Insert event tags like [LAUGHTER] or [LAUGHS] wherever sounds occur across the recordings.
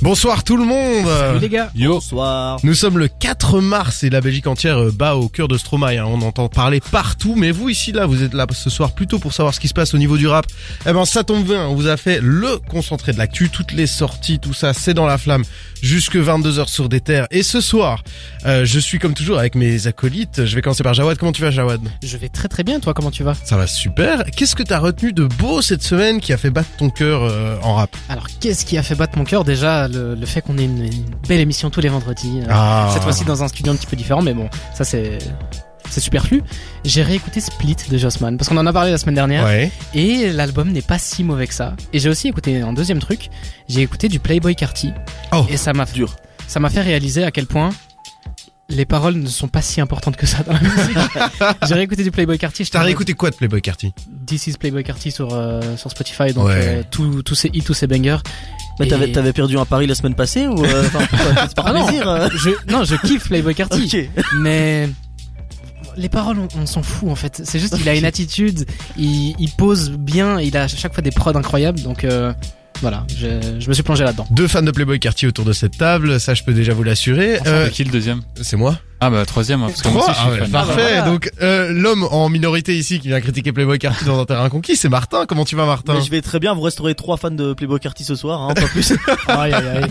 Bonsoir tout le monde Salut les gars Yo. Bonsoir Nous sommes le 4 mars et la Belgique entière euh, bat au cœur de Stromae. hein. On entend parler partout, mais vous ici là, vous êtes là ce soir plutôt pour savoir ce qui se passe au niveau du rap. Eh ben ça tombe bien, on vous a fait le concentré de l'actu, toutes les sorties, tout ça, c'est dans la flamme jusque 22h sur des terres. Et ce soir, euh, je suis comme toujours avec mes acolytes. Je vais commencer par Jawad. Comment tu vas Jawad? Je vais très très bien, toi comment tu vas? Ça va super. Qu'est-ce que t'as retenu de beau cette semaine qui a fait battre ton cœur euh, en rap? Alors qu'est-ce qui a fait battre mon cœur? Déjà le, le fait qu'on ait une, une belle émission tous les vendredis. euh, Ah. Cette fois-ci dans un studio un petit peu différent, mais bon, ça c'est... C'est superflu. J'ai réécouté Split de Jossman parce qu'on en a parlé la semaine dernière Ouais. et l'album n'est pas si mauvais que ça. Et j'ai aussi écouté un deuxième truc. J'ai écouté du Playboy Carty Oh. et ça m'a Dur. ça m'a fait réaliser à quel point les paroles ne sont pas si importantes que ça dans la musique. [LAUGHS] j'ai réécouté du Playboy Carty. T'as réécouté quoi de Playboy Carty This is Playboy Carty sur euh, sur Spotify donc Ouais. euh, tous tous ces hits tous ces bangers Mais t'avais, t'avais perdu un pari la semaine passée ou euh, enfin, C'est par Ah non. plaisir euh je non je kiffe Playboy Carty [LAUGHS] mais les paroles on, on s'en fout en fait c'est juste qu'il a une attitude il, il pose bien il a à chaque fois des prods incroyables donc euh, voilà je, je me suis plongé là-dedans Deux fans de Playboy Carty autour de cette table, ça je peux déjà vous l'assurer. Euh, C'est qui le deuxième? c'est moi. Ah bah troisième, hein, parce que moi Trois aussi je suis Ah ouais. Parfait. Ah bah voilà. Donc euh, l'homme en minorité ici qui vient critiquer Playboy Carty dans un terrain conquis, c'est Martin. Comment tu vas Martin Mais je vais très bien, vous resterez trois fans de Playboy Carty ce soir, hein, pas plus. [LAUGHS] aïe, aïe, aïe.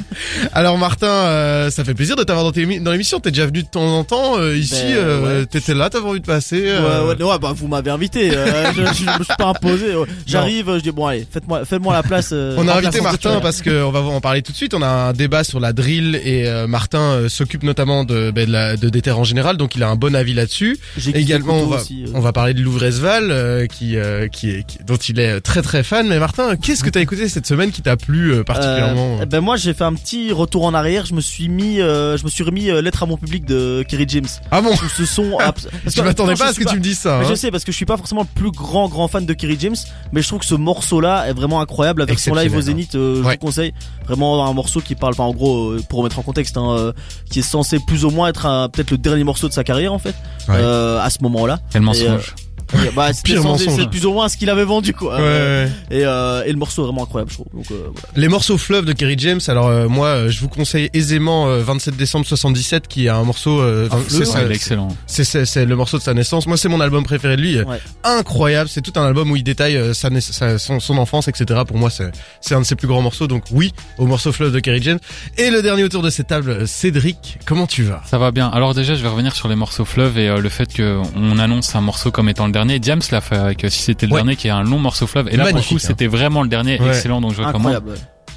Alors Martin, euh, ça fait plaisir de t'avoir dans, tes émi- dans l'émission. T'es déjà venu de temps en temps euh, ici. Ben, euh, ouais. T'étais là, t'avais envie de passer. euh, Ouais, ouais, ouais, bah vous m'avez invité, euh, je, je, je me suis pas imposé. ouais. J'arrive, je dis bon allez, faites-moi, faites-moi la place. euh, On a invité Martin parce que on va en parler tout de suite. On a un débat sur la drill et euh, Martin euh, s'occupe notamment de, ben, de, la, de des terres en général, donc il a un bon avis là-dessus. Également, on va, aussi, euh. on va parler de Louvresval, euh, qui, euh, qui est, qui- dont il est très très fan. Mais Martin, qu'est-ce que t'as écouté cette semaine qui t'a plu particulièrement ben moi j'ai fait un petit retour en arrière, je me suis mis, je me suis remis lettre à mon public de Kerry James. Ah bon ce son, [LAUGHS] abs- parce Je m'attendais pas à ce que tu me dises ça. Hein. je sais parce que je suis pas forcément le plus grand grand fan de Kerry James, mais je trouve que ce morceau là est vraiment incroyable. La version live au Zénith, je Ouais. vous conseille. Vraiment un morceau qui parle, enfin en gros pour remettre en contexte, hein, qui est censé plus ou moins être un- peut-être le dernier morceau de sa carrière en fait, Ouais. euh, à ce moment-là. Quel mensonge. Et, bah, Pire mensonge. c'est plus ou moins ce qu'il avait vendu quoi. Ouais, ouais. Et, euh, et le morceau est vraiment incroyable, je trouve. Donc, euh, voilà. Les morceaux fleuve de Kerry James. Alors euh, moi, euh, je vous conseille aisément euh, 27 décembre 77, qui est un morceau. euh, Un c'est Ouais, excellent. C'est le morceau de sa naissance. Moi, c'est mon album préféré de lui. Ouais. Incroyable. C'est tout un album où il détaille euh, sa, sa- son, son enfance, etc. Pour moi, c'est c'est un de ses plus grands morceaux. Donc oui, au morceau fleuve de Kerry James. Et le dernier autour de cette table, euh, Cédric. Comment tu vas? Ça va bien. Alors déjà, je vais revenir sur les morceaux fleuve et euh, le fait que on annonce un morceau comme étant le dernier. Diams l'a fait avec euh, si c'était le Ouais. dernier, qui est un long morceau fleuve. Et là, Magnifique, pour le coup, hein. c'était vraiment le dernier, Ouais. excellent. Donc je recommande.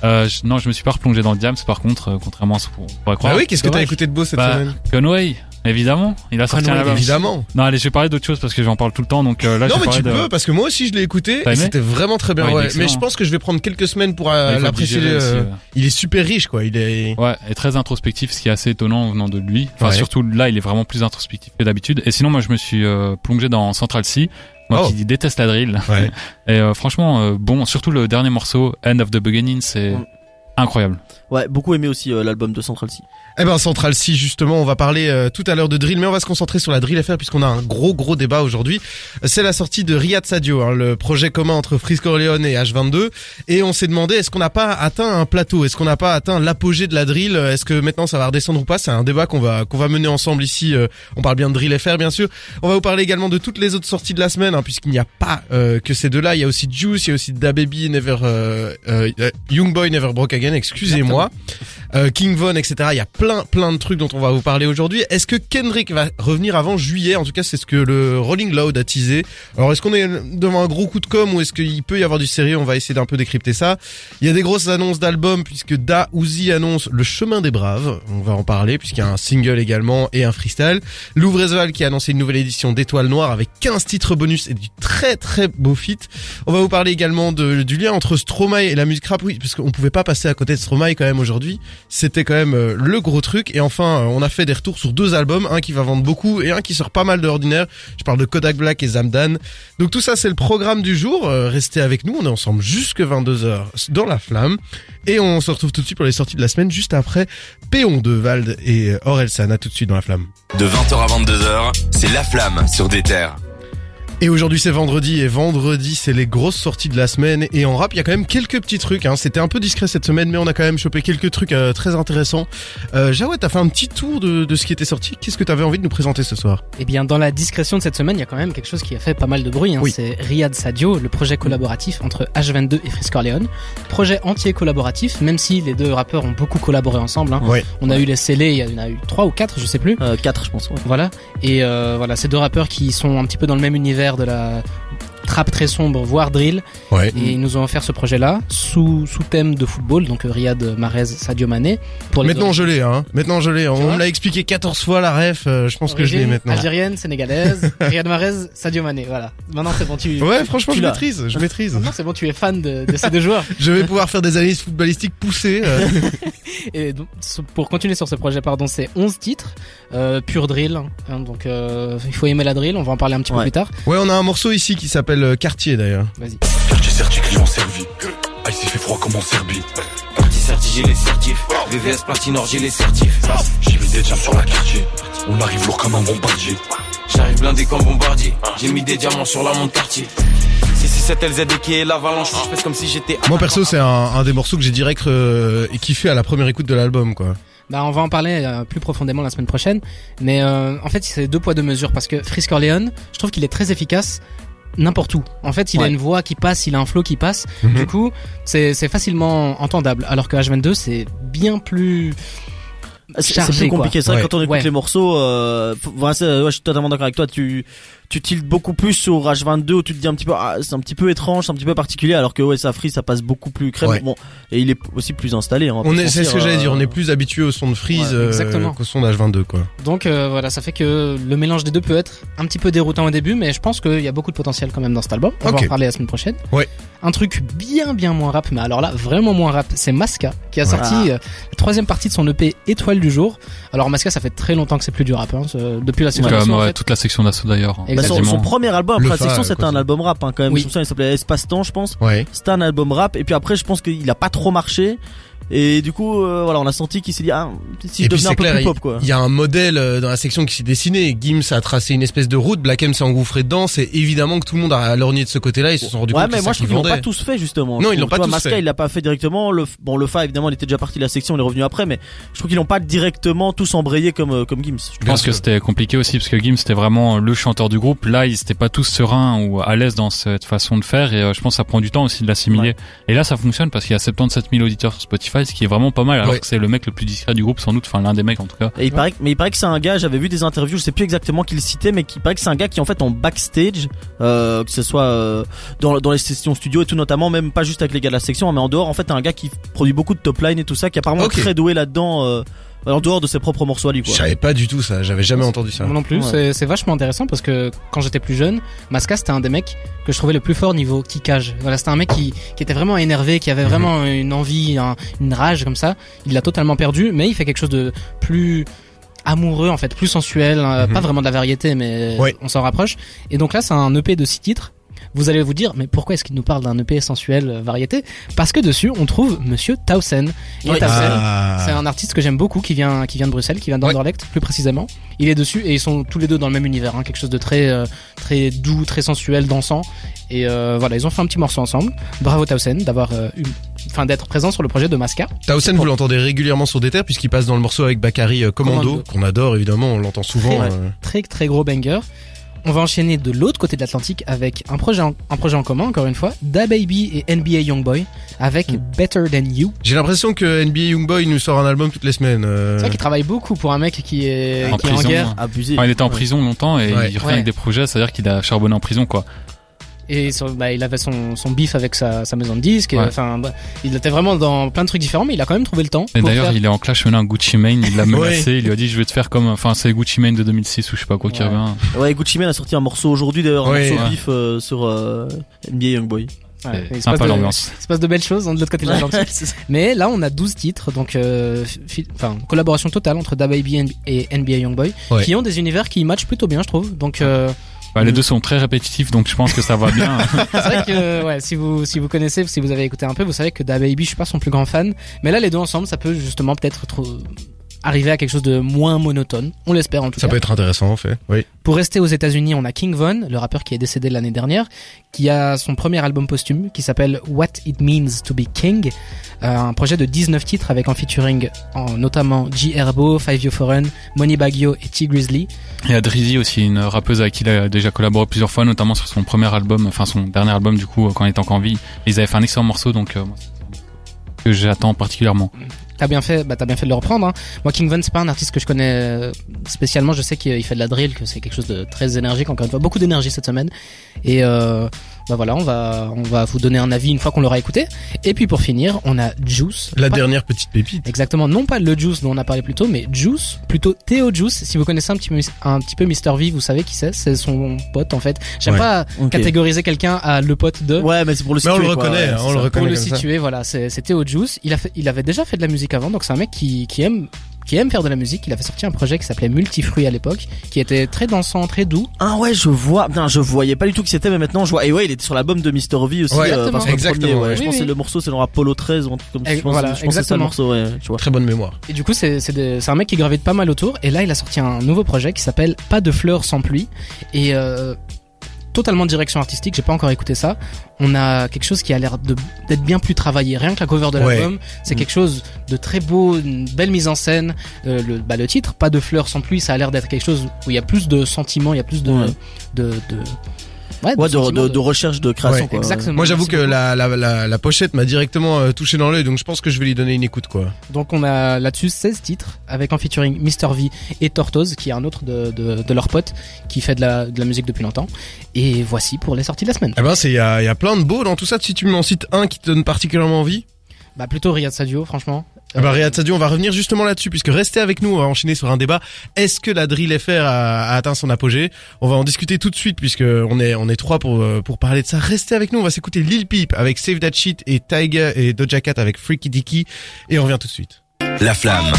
Euh, je- non, je me suis pas replongé dans Diams, par contre, euh, contrairement à ce qu'on pourrait croire. Bah oui, qu'est-ce que t'as écouté de beau cette Bah, semaine? Conway, évidemment. Il a sorti un Conway, album. Évidemment. Non, allez, je vais parler d'autre chose parce que j'en parle tout le temps. Donc euh, là, non je vais mais tu de. peux parce que moi aussi je l'ai écouté et c'était vraiment très bien. Ouais. Mais je pense que je vais prendre quelques semaines pour euh, l'apprécier. euh, ouais. Il est super riche quoi. Il est. Ouais, et très introspectif, ce qui est assez étonnant venant de lui. Enfin, Ouais. surtout là, il est vraiment plus introspectif que d'habitude. Et sinon, moi, je me suis euh, plongé dans Central C, moi Oh. qui déteste la drill. Ouais. [LAUGHS] Et euh, franchement, euh, bon, surtout le dernier morceau, End of the Beginning, c'est Mm. incroyable. Ouais, beaucoup aimé aussi euh, l'album de Central C. Eh ben Central C justement, on va parler euh, tout à l'heure de drill, mais on va se concentrer sur la drill FR puisqu'on a un gros gros débat aujourd'hui. C'est la sortie de Riyad Sadio, hein, le projet commun entre Frisk Orleans et H22, et on s'est demandé est-ce qu'on n'a pas atteint un plateau, est-ce qu'on n'a pas atteint l'apogée de la drill, est-ce que maintenant ça va redescendre ou pas? C'est un débat qu'on va qu'on va mener ensemble ici. euh, on parle bien de drill FR bien sûr. On va vous parler également de toutes les autres sorties de la semaine, hein, puisqu'il n'y a pas euh, que ces deux-là. Il y a aussi Juice, il y a aussi Da Baby, Never, euh, euh, Young Boy Never Broke Again. Excusez-moi. Euh, King Von, etc. Il y a plein, plein de trucs dont on va vous parler aujourd'hui. Est-ce que Kendrick va revenir avant juillet? En tout cas, c'est ce que le Rolling Loud a teasé. Alors, est-ce qu'on est devant un gros coup de com ou est-ce qu'il peut y avoir du sérieux? On va essayer d'un peu décrypter ça. Il y a des grosses annonces d'albums puisque Da Uzi annonce Le Chemin des Braves. On va en parler puisqu'il y a un single également et un freestyle. Louvresval qui a annoncé une nouvelle édition d'Étoile Noire avec 15 titres bonus et du très très beau feat. On va vous parler également du lien entre Stromae et la musique rap, oui, parce qu'on pouvait pas passer à côté de Stromae quand même aujourd'hui. C'était quand même euh, le gros truc. Et enfin, euh, on a fait des retours sur deux albums, un qui va vendre beaucoup et un qui sort pas mal de ordinaire. Je parle de Kodak Black et Zamdan. Donc tout ça, c'est le programme du jour. Euh, restez avec nous, on est ensemble jusque 22h dans la flamme. Et on se retrouve tout de suite pour les sorties de la semaine, juste après Péon de Vald et Orelsan. À tout de suite dans la flamme. De 20h à 22h, c'est La Flamme sur des terres. Et aujourd'hui c'est vendredi et vendredi c'est les grosses sorties de la semaine et en rap il y a quand même quelques petits trucs. Hein. C'était un peu discret cette semaine mais on a quand même chopé quelques trucs euh, très intéressants. Euh, t'as fait un petit tour de, de ce qui était sorti. Qu'est-ce que t'avais envie de nous présenter ce soir? Eh bien, dans la discrétion de cette semaine, il y a quand même quelque chose qui a fait pas mal de bruit. Hein. Oui. C'est Riyad Sadio, le projet collaboratif entre H22 et Frisk Orleans. Projet entier collaboratif, même si les deux rappeurs ont beaucoup collaboré ensemble. Hein. Ouais. On a eu les scellés, il y en a eu trois ou quatre, je sais plus. Euh, 4 je pense. Ouais. Voilà. Et euh, voilà, ces deux rappeurs qui sont un petit peu dans le même univers de la trap très sombre, voire drill. Ouais. Et ils nous ont offert ce projet-là sous sous thème de football, donc Riyad Mahrez, Sadio Mané. Pour les Maintenant je l'ai, hein. Maintenant je l'ai. On me l'a expliqué 14 fois la ref. euh, je pense que je l'ai maintenant. Algérienne, sénégalaise, [LAUGHS] Riyad Mahrez, Sadio Mané. Voilà. Maintenant c'est bon, tu. Ouais, franchement Tu je maîtrise. Je maîtrise. Maintenant c'est bon, tu es fan de, de ces deux joueurs. [LAUGHS] Je vais pouvoir faire des analyses footballistiques poussées. euh. [LAUGHS] Et donc, pour continuer sur ce projet, pardon, c'est 11 titres, euh, pur drill. hein, donc euh, il faut aimer la drill. On va en parler un petit peu plus tard. Ouais, on a un morceau ici qui s'appelle euh, Quartier d'ailleurs. Vas-y. Quartier certi, client servi. Ah, il s'est fait froid comme en Serbie. Parti certi, j'ai les certifs. VVS Platinor, j'ai les certifs. J'ai mis des diams sur la quartier. On arrive lourd comme un bombardier. J'arrive blindé comme bombardier. J'ai mis des diamants sur la montre quartier. Cette LZD qui est l'avalanche, je fais comme si j'étais. Moi perso c'est un, un des morceaux que j'ai direct euh, kiffé à la première écoute de l'album quoi. Bah, on va en parler euh, plus profondément la semaine prochaine. Mais euh, en fait, c'est deux poids deux mesures parce que Frisk Orleans, je trouve qu'il est très efficace n'importe où. En fait, il a une voix qui passe, il a un flow qui passe. Mhm. Du coup, c'est c'est facilement entendable. Alors que H22, c'est bien plus C'est c'est chargé, plus compliqué. C'est vrai Ouais. que quand on écoute Ouais. les morceaux, euh, ouais, je suis totalement d'accord avec toi. Tu tu tiltes beaucoup plus sur H22 où tu te dis un petit peu, ah, c'est un petit peu étrange, c'est un petit peu particulier, alors que ouais, ça free, ça passe beaucoup plus crème. Ouais. Bon, et il est aussi plus installé. hein, On est, c'est ce que j'allais euh, dire, on est plus habitué au son de Freeze Ouais, euh, qu'au son d'H22 quoi. Donc euh, voilà, ça fait que le mélange des deux peut être un petit peu déroutant au début, mais je pense qu'il y a beaucoup de potentiel quand même dans cet album. On va en parler la semaine prochaine. Ouais. Un truc bien bien moins rap, mais alors là vraiment moins rap, c'est Masca qui a sorti euh, la troisième partie de son EP Étoile du jour. Alors Masca, ça fait très longtemps que c'est plus du rap, hein, depuis la section Comme d'assaut, en fait. toute la section d'assaut d'ailleurs. Bah, son, premier album Le après la Fa, section, quoi, c'était un album rap hein, quand même. Oui. Je me souviens, il s'appelait Espace Temps, je pense. Ouais. C'était un album rap. Et puis après, je pense qu'il a pas trop marché. Et du coup, euh, voilà, on a senti qu'il s'est dit, ah, si Et je puis devenais un peu clair, plus il pop, quoi. il y a un modèle euh, dans la section qui s'est dessiné. Gims a tracé une espèce de route, Black M s'est engouffré dedans. C'est évidemment que tout le monde a lorgné de ce côté-là. Ils se sont rendus Ouais, compte mais que moi je trouve qu'ils qui l'ont pas tous fait justement. Non, Je ils l'ont pas tu vois, tous Masca, fait. il l'a pas fait directement. Le, bon, le Fa évidemment, il était déjà parti de la section, il est revenu après, mais je trouve qu'ils l'ont pas directement tous embrayé comme euh, comme Gims. Je pense que c'était compliqué aussi parce que Gims c'était vraiment le chanteur du groupe. Là, ils étaient pas tous sereins ou à l'aise dans cette façon de faire et euh, je pense que ça prend du temps aussi de l'assimiler. Ouais. Et là, ça fonctionne parce qu'il y a 77 000 auditeurs sur Spotify, ce qui est vraiment pas mal alors Ouais. que c'est le mec le plus discret du groupe sans doute, enfin l'un des mecs en tout cas. Et il paraît, que- mais il paraît que c'est un gars. J'avais vu des interviews, je sais plus exactement qui le citait, mais qui paraît que c'est un gars qui en fait en backstage, euh, que ce soit euh, dans dans les sessions studio et tout notamment, même pas juste avec les gars de la section, mais en dehors, en fait, un gars qui produit beaucoup de top line et tout ça, qui est apparemment très doué là-dedans. En dehors de ses propres morceaux à lui, Je quoi. savais pas du tout ça. J'avais jamais entendu ça. Moi non plus, Ouais. c'est- vachement intéressant parce que quand j'étais plus jeune, Masca c'était un des mecs que je trouvais le plus fort niveau kickage. Voilà, c'était un mec qui, qui était vraiment énervé, qui avait Mhm. vraiment une envie, un- une rage comme ça. Il l'a totalement perdu, mais il fait quelque chose de plus amoureux en fait, plus sensuel, euh, Mhm. pas vraiment de la variété, mais Ouais. on s'en rapproche. Et donc là, c'est un EP de six titres. Vous allez vous dire, mais pourquoi est-ce qu'il nous parle d'un EP sensuel euh, variété? Parce que dessus, on trouve Monsieur Towson. Et Oui. Towson, Ah. c'est un artiste que j'aime beaucoup qui vient qui vient de Bruxelles, qui vient d'Anderlecht plus précisément. Il est dessus et ils sont tous les deux dans le même univers, hein, quelque chose de très euh, très doux, très sensuel, dansant. Et euh, voilà, ils ont fait un petit morceau ensemble. Bravo Towson d'avoir euh, eu, enfin d'être présent sur le projet de Masca. Towson, vous l'entendez régulièrement sur des terres puisqu'il passe dans le morceau avec Bakary euh, Commando, Commando. qu'on adore évidemment, on l'entend souvent. Euh. Très très gros banger. On va enchaîner de l'autre côté de l'Atlantique avec un projet en, un projet en commun encore une fois, Da Baby et NBA Youngboy avec Better Than You. J'ai l'impression que NBA Youngboy nous sort un album toutes les semaines. euh. C'est vrai qu'il travaille beaucoup pour un mec qui est En qui est en prison, guerre. hein. Abusé. Enfin, il était en Ouais. prison longtemps et Ouais. il revient Ouais. avec des projets, c'est-à-dire qu'il a charbonné en prison quoi. Et bah, il avait son, son bif avec sa, sa maison de disques. Ouais. Enfin, bah, il était vraiment dans plein de trucs différents, mais il a quand même trouvé le temps. Et d'ailleurs, faire- il est en clash maintenant un Gucci Mane, il l'a [LAUGHS] menacé, il lui a dit je vais te faire comme, enfin c'est Gucci Mane de 2006 ou je sais pas quoi qui Ouais. revient. Ouais, Gucci Mane a sorti un morceau aujourd'hui d'ailleurs, un morceau Ouais. bif euh, sur euh, NBA Youngboy. Ouais, il se Sympa passe de- l'ambiance. Il se passe de belles choses hein, de l'autre côté de l'Atlantique. [LAUGHS] Mais là, on a 12 titres, donc euh, enfin collaboration totale entre DaBaby et NBA Youngboy, Ouais. qui ont des univers qui matchent plutôt bien, je trouve. Donc euh, Bah, les deux sont très répétitifs donc je pense que ça va bien. [LAUGHS] c'est vrai que ouais, si vous si vous connaissez, si vous avez écouté un peu, vous savez que DaBaby, je suis pas son plus grand fan, mais là les deux ensemble, ça peut justement peut-être trop arriver à quelque chose de moins monotone. On l'espère en tout Ça cas. peut être intéressant en fait. Oui. Pour rester aux États-Unis, on a King Von, le rappeur qui est décédé l'année dernière, qui a son premier album posthume qui s'appelle What It Means to Be King, Euh, un projet de 19 titres avec en featuring en, notamment G Herbo, Five Yo Foreign, Money Baggio et T Grizzly. Y a Drizzy aussi, une rappeuse avec qui il a déjà collaboré plusieurs fois, notamment sur son premier album, enfin son dernier album du coup, quand il était encore en vie. Ils avaient fait un excellent morceau, donc euh, moi, c'est un que j'attends particulièrement. T'as bien fait, bah t'as bien fait de le reprendre. Hein. Moi, King Von, c'est pas un artiste que je connais euh, spécialement. Je sais qu'il fait de la drill, que c'est quelque chose de très énergique. Encore une fois, beaucoup d'énergie cette semaine. Euh, bah voilà, on va, on va vous donner un avis une fois qu'on l'aura écouté. Et puis pour finir, on a Juice. La Pas- dernière petite pépite. Exactement, non pas le Juice dont on a parlé plus tôt, mais Juice, plutôt Théo Juice. Si vous connaissez un petit peu, un petit peu Mr V, vous savez qui c'est. C'est son pote en fait. J'aime Ouais. pas catégoriser quelqu'un à le pote de. Ouais, mais c'est pour le Mais on situer, le quoi, reconnaît, ouais, hein, on le reconnaît. Pour le ça. situer, voilà, c'est c'est Théo Juice. Il a fait, il avait déjà fait de la musique avant, donc c'est un mec qui, qui aime, qui aime faire de la musique. Il avait sorti un projet qui s'appelait Multifruit à l'époque, qui était très dansant, très doux. Ah ouais, je vois. Putain, je voyais pas du tout qui c'était, mais maintenant je vois. Et ouais, il était sur l'album de Mr. V aussi. Ouais, euh, parce que le exactement, premier, ouais. Je Oui, pense que c'est le morceau, c'est dans Apollo 13 ou un truc comme ça. Je pense, voilà, je pense que c'est ça le morceau, ouais. Tu vois. Très bonne mémoire. Et du coup, c'est c'est des- c'est un mec qui gravite pas mal autour. Et là, il a sorti un nouveau projet qui s'appelle Pas de fleurs sans pluie. Et euh, totalement direction artistique. J'ai pas encore écouté ça. On a quelque chose qui a l'air d'être bien plus travaillé. Rien que la cover de Ouais. l'album, c'est Mm. quelque chose de très beau, une belle mise en scène. Euh, le, bah, le titre, Pas de fleurs sans pluie, ça a l'air d'être quelque chose où il y a plus de sentiments, il y a plus de Ouais. de, de ouais, Ouais, de, sentiments, de, de recherche de création, Ouais. quoi. Exactement. Moi j'avoue que la, la, la, la pochette m'a directement euh, touché dans l'œil, donc je pense que je vais lui donner une écoute quoi. Donc on a là-dessus 16 titres avec en featuring Mr V et Tortoise qui est un autre de, de, de leurs potes qui fait de la, de la musique depuis longtemps. Et voici pour les sorties de la semaine. Eh ben c'est il y a, il y a plein de beaux dans tout ça. Si tu m'en cites un qui te donne particulièrement envie. Bah plutôt Riyad Sadio franchement. Eh ben, Riyad Sadio, on va revenir justement là-dessus, puisque restez avec nous, on va enchaîner sur un débat. Est-ce que la drill FR a, a atteint son apogée? On va en discuter tout de suite, puisque on est on est trois pour euh, pour parler de ça. Restez avec nous, on va s'écouter Lil Peep avec Save That Shit et Tiger et Doja Cat avec Freaky Dicky, et on revient tout de suite. La flamme.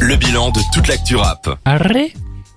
Le bilan de toute l'actu rap. Arrête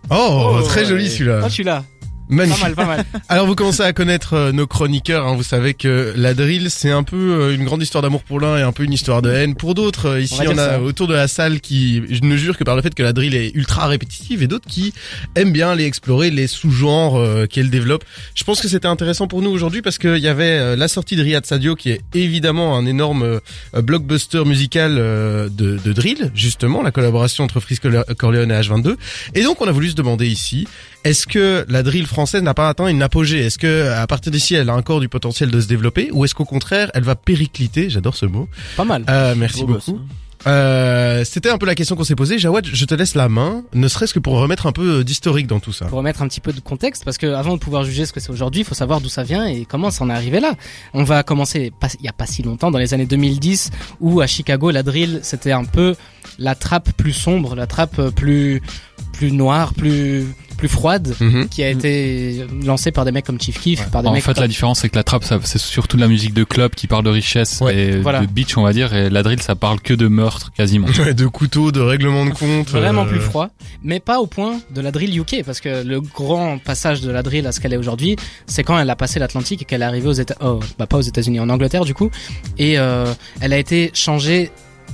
Oh, Oh, très joli ouais. celui-là. Oh je suis là. Magnifique. Pas mal, pas mal. Alors vous commencez à connaître euh, nos chroniqueurs, hein. vous savez que la drill c'est un peu euh, une grande histoire d'amour pour l'un et un peu une histoire de haine pour d'autres. Euh, Ici On a ça. autour de la salle qui je ne jure que par le fait que la drill est ultra répétitive et d'autres qui aiment bien les explorer, les sous-genres qu'elle développe. Je pense que c'était intéressant pour nous aujourd'hui parce qu'il y avait la sortie de Riyad Sadio qui est évidemment un énorme blockbuster musical de, de drill, justement la collaboration entre Frisk Corleone et H22. Et donc on a voulu se demander ici est-ce que la drill française n'a pas atteint une apogée Est-ce que à partir d'ici, elle a encore du potentiel de se développer, ou est-ce qu'au contraire, elle va péricliter J'adore ce mot. Pas mal. Euh, merci Beau beaucoup. hein. Euh, C'était un peu la question qu'on s'est posée. Jawad, je te laisse la main, ne serait-ce que pour remettre un peu d'historique dans tout ça. Pour remettre un petit peu de contexte, parce que avant de pouvoir juger ce que c'est aujourd'hui, il faut savoir d'où ça vient et comment ça en est arrivé là. On va commencer pas- il y a pas si longtemps, dans les années 2010, où à Chicago, la drill, c'était un peu la trappe plus sombre, la trappe euh, plus plus noire, plus plus froide, Mhm. qui a été lancée par des mecs comme Chief Keef, par des En mecs fait, comme- la différence, c'est que la trappe, ça- c'est surtout de la musique de club qui parle de richesse Ouais, et voilà. de beach, on va dire, et la drill, ça parle que de meurtre, quasiment. [LAUGHS] Ouais, de couteaux, de règlements de compte. vraiment euh, plus froid, mais pas au point de la drill UK, parce que le grand passage de la drill à ce qu'elle est aujourd'hui, c'est quand elle a passé l'Atlantique et qu'elle est arrivée aux États, oh, bah pas aux États-Unis, en Angleterre du coup, et euh, elle a été changée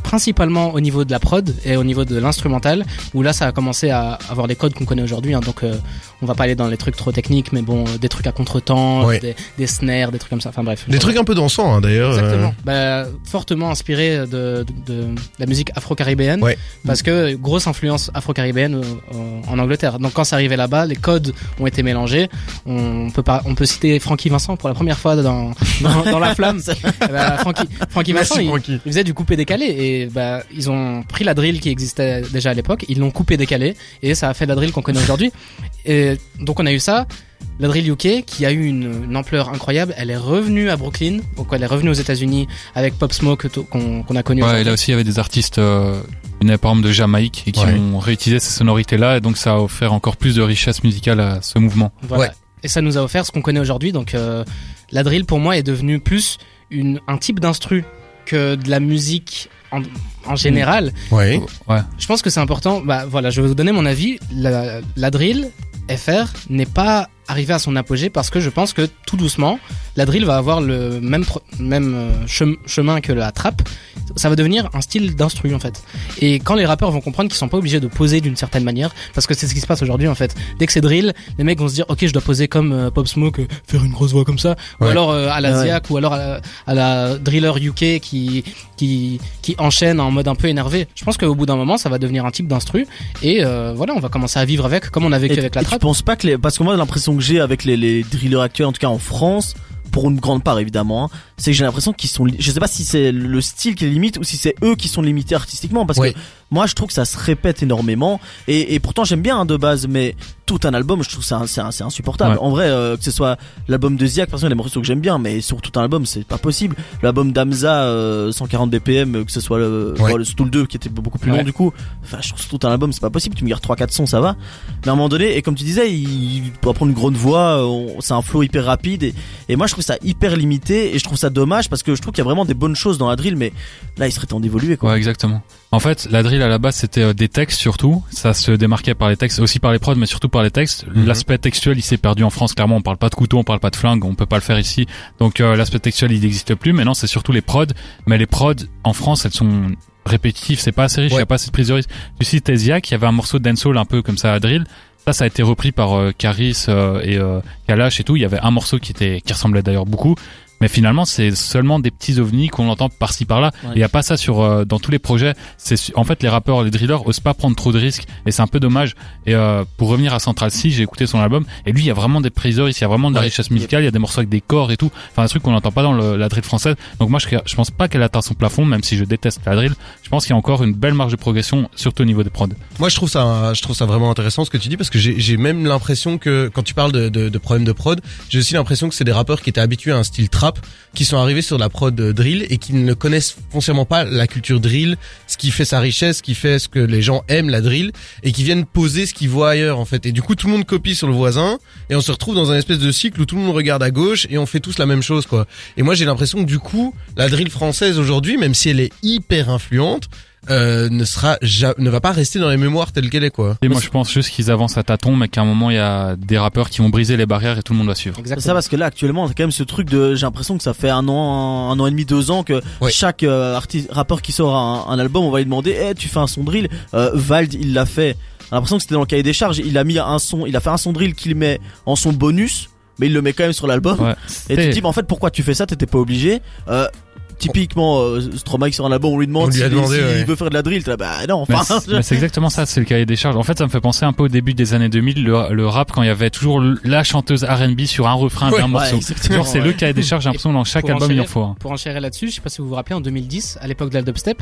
principalement au niveau de la prod et au niveau de l'instrumental où là ça a commencé à avoir des codes qu'on connaît aujourd'hui hein, donc euh, on va pas aller dans les trucs trop techniques mais bon des trucs à contretemps Ouais. des, des snares des trucs comme ça enfin bref Des trucs un peu dansants, hein, d'ailleurs. euh, Exactement. Bah, fortement inspiré de, de, de la musique afro-caribéenne. Ouais. Parce que grosse influence afro-caribéenne euh, en Angleterre. Donc quand c'est arrivé là-bas, les codes ont été mélangés. On peut pas, on peut citer Frankie Vincent pour la première fois dans, dans, dans la flamme. Bah, [LAUGHS] Frankie, Frankie Merci, Vincent, il, faisait du coupé décalé et bah ils ont pris la drill qui existait déjà à l'époque, ils l'ont coupé décalé et ça a fait la drill qu'on connaît aujourd'hui. Et donc on a eu ça, la drill UK qui a eu une, une ampleur incroyable. Elle est revenue à Brooklyn, donc elle est revenue aux États-Unis avec Pop Smoke to- qu'on qu'on a connu. Ouais, et là aussi, il y avait des artistes, euh, une par exemple de Jamaïque, et qui Ouais. ont réutilisé ces sonorités-là, et donc ça a offert encore plus de richesse musicale à ce mouvement. Voilà. Ouais. Et ça nous a offert ce qu'on connaît aujourd'hui. Donc euh, la drill pour moi est devenue plus une, un type d'instru que de la musique en, en général. Ouais. Ouais. Je pense que c'est important. Bah voilà, je vais vous donner mon avis. La, la drill FR n'est pas arriver à son apogée parce que je pense que tout doucement, la drill va avoir le même même euh, chem- chemin que la trap. Ça va devenir un style d'instru en fait. Et quand les rappeurs vont comprendre qu'ils sont pas obligés de poser d'une certaine manière, parce que c'est ce qui se passe aujourd'hui en fait. Dès que c'est drill, les mecs vont se dire ok je dois poser comme euh, Pop Smoke, euh, faire une grosse voix comme ça, ou alors euh, à la Ouais. Ziak, ou alors à la, à la driller UK qui qui qui enchaîne en mode un peu énervé. Je pense qu'au bout d'un moment ça va devenir un type d'instru et euh, voilà on va commencer à vivre avec comme on a vécu Et, avec la et tu trap. penses pas que les, parce que moi l'impression que j'ai avec les, les drillers actuels, en tout cas en France, pour une grande part évidemment, hein, c'est que j'ai l'impression qu'ils sont, je sais pas si c'est le style qui est limite ou si c'est eux qui sont limités artistiquement, parce que moi je trouve que ça se répète énormément et, et pourtant j'aime bien hein, de base, mais tout un album je trouve ça c'est insupportable. Ouais. En vrai, euh, que ce soit l'album de Ziak, exemple, les morceaux que j'aime bien, mais sur tout un album c'est pas possible. L'album d'Amza, euh, 140 BPM, que ce soit le, Ouais. bon, le Stool 2 qui était beaucoup plus long du coup. Enfin, je trouve que tout un album c'est pas possible. Tu me gardes 3-4 sons, ça va. Mais à un moment donné, et comme tu disais, il peut prendre une grande voix, c'est un flow hyper rapide. Et, et moi, je trouve ça hyper limité. Et je trouve ça dommage parce que je trouve qu'il y a vraiment des bonnes choses dans la drill, mais là, il serait temps d'évoluer, quoi. Ouais, exactement. En fait, la drill à la base c'était euh, des textes surtout. Ça se démarquait par les textes, aussi par les prods, mais surtout par les textes. Mhm. L'aspect textuel, il s'est perdu en France. Clairement, on parle pas de couteau, on parle pas de flingue, on peut pas le faire ici. Donc euh, l'aspect textuel, il n'existe plus. Maintenant, c'est surtout les prods. Mais les prods en France, elles sont répétitives. C'est pas assez riche. Il Ouais. y a pas assez de prise de risque. Tu cites Ziak, il y avait un morceau de dancehall un peu comme ça à drill. Ça, ça a été repris par euh, Caris euh, et euh, Kalash et tout. Il y avait un morceau qui était qui ressemblait d'ailleurs beaucoup. Mais finalement, c'est seulement des petits ovnis qu'on entend par-ci par-là. Ouais. Il y a pas ça sur euh, dans tous les projets. C'est en fait les rappeurs, les drillers osent pas prendre trop de risques et c'est un peu dommage. Et euh, pour revenir à Central C, j'ai écouté son album et lui, il y a vraiment des priseurs, il y a vraiment de la Ouais. richesse musicale, il y a des morceaux avec des corps et tout. Enfin, un truc qu'on n'entend pas dans le- la drill française. Donc moi, je, je pense pas qu'elle atteint son plafond, même si je déteste la drill. Je pense qu'il y a encore une belle marge de progression, surtout au niveau des prods. Moi, je trouve ça, je trouve ça vraiment intéressant ce que tu dis parce que j'ai même l'impression que quand tu parles de, de, de problèmes de prod, j'ai aussi l'impression que c'est des rappeurs qui étaient habitués à un style trap, qui sont arrivés sur la prod euh, drill et qui ne connaissent foncièrement pas la culture drill, ce qui fait sa richesse, ce qui fait ce que les gens aiment la drill et qui viennent poser ce qu'ils voient ailleurs en fait. Et du coup, tout le monde copie sur le voisin et on se retrouve dans un espèce de cycle où tout le monde regarde à gauche et on fait tous la même chose quoi. Et moi, j'ai l'impression que du coup, la drill française aujourd'hui, même si elle est hyper influente, euh, ne sera ja- ne va pas rester dans les mémoires telle qu'elle est quoi. Et moi, je pense juste qu'ils avancent à tâtons, mais qu'à un moment, il y a des rappeurs qui vont briser les barrières et tout le monde va suivre. C'est Exactement. ça parce que là actuellement t'as quand même ce truc de j'ai l'impression que ça fait un an un an et demi deux ans que Ouais. chaque euh, artiste rappeur qui sort un, un album on va lui demander eh tu fais un son drill euh, Vald il l'a fait j'ai l'impression que c'était dans le cahier des charges il a mis un son il a fait un son drill qu'il met en son bonus mais il le met quand même sur l'album Ouais. et tu te dis mais en fait pourquoi tu fais ça? T'étais pas obligé euh, typiquement euh, Stromae sur un album on lui demande s'il s'il ouais. veut faire de la drill là, bah non enfin c'est exactement ça, c'est le cahier des charges. En fait, ça me fait penser un peu au début des années 2000, le, le rap, quand il y avait toujours la chanteuse R&B sur un refrain Ouais, d'un ouais, morceau. c'est ouais. le cahier des charges, j'ai l'impression, dans chaque album, il en faut. Pour enchérir là-dessus, je sais pas si vous vous rappelez, en 2010, à l'époque de la dubstep,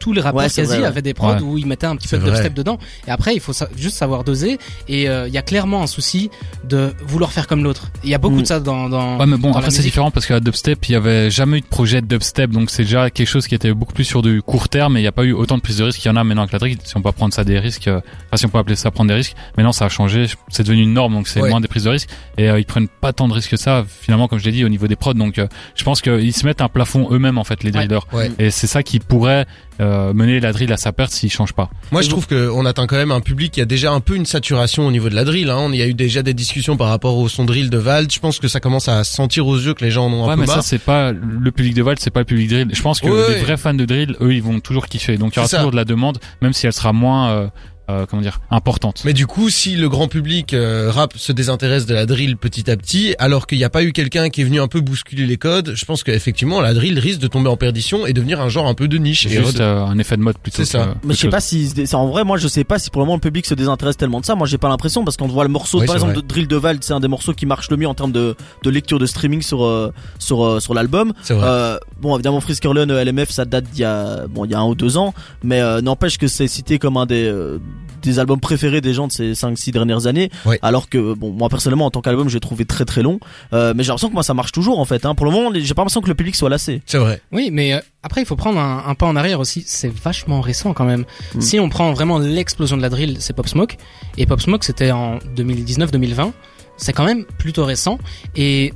tous les rappeurs Ouais, c'est quasi vrai, ouais. avaient des prods Ouais. où ils mettaient un petit peu de dubstep dedans. Et après, il faut sa- juste savoir doser. Et euh, il y a clairement un souci de vouloir faire comme l'autre. Il y a beaucoup Mm. de ça dans. dans Ouais, mais bon, dans la après, c'est différent parce qu'à dubstep, il y avait jamais eu de projet de dubstep, donc c'est déjà quelque chose qui était beaucoup plus sur du court terme et il n'y a pas eu autant de prise de risque qu'il y en a maintenant avec la drill. Si on peut prendre ça des risques, euh, enfin, si on peut appeler ça prendre des risques, maintenant ça a changé, c'est devenu une norme, donc c'est Ouais. moins des prises de risque et euh, ils prennent pas tant de risques que ça, finalement, comme je l'ai dit, au niveau des prods, donc euh, je pense qu'ils se mettent un plafond eux-mêmes, en fait, les Ouais. drillers. Ouais. Et c'est ça qui pourrait euh, mener la drill à sa perte s'ils changent pas. Moi, je trouve qu'on atteint quand même un public qui a déjà un peu une saturation au niveau de la drill. Hein. On y a eu déjà des discussions par rapport au son drill de Vald. Je pense que ça commence à se sentir aux yeux que les gens en ont un Ouais, peu mais marre. ça, c'est pas le public de Val, c'est pas le public drill. Je pense que Ouais, les ouais. vrais fans de drill, eux, ils vont toujours kiffer. Donc, il y aura toujours de la demande, même si elle sera moins, euh, euh, comment dire, importante. Mais du coup, si le grand public euh, rap se désintéresse de la drill petit à petit, alors qu'il n'y a pas eu quelqu'un qui est venu un peu bousculer les codes, je pense qu'effectivement la drill risque de tomber en perdition et devenir un genre un peu de niche. C'est Et juste euh, un effet de mode plutôt. C'est ça. que- Mais je sais chose. pas si c'est en vrai moi je sais pas si pour le moment le public se désintéresse tellement de ça. Moi j'ai pas l'impression parce qu'on voit le morceau Oui, par exemple vrai. de Drill de Vald, c'est un des morceaux qui marche le mieux en termes de, de lecture de streaming sur euh, sur euh, sur l'album. C'est vrai. Euh, bon évidemment Frisk LMF ça date d'il y a bon il y a un ou deux ans, mais euh, n'empêche que c'est cité comme un des euh, des albums préférés des gens de ces 5 6 dernières années alors que bon moi personnellement en tant qu'album j'ai trouvé très très long euh, mais j'ai l'impression que moi ça marche toujours en fait hein. pour le moment j'ai pas l'impression que le public soit lassé C'est vrai. Oui, mais euh, après, il faut prendre un, un pas en arrière aussi. C'est vachement récent quand même. Mm. Si on prend vraiment l'explosion de la drill, c'est Pop Smoke. Et Pop Smoke, c'était en 2019-2020. C'est quand même plutôt récent. Et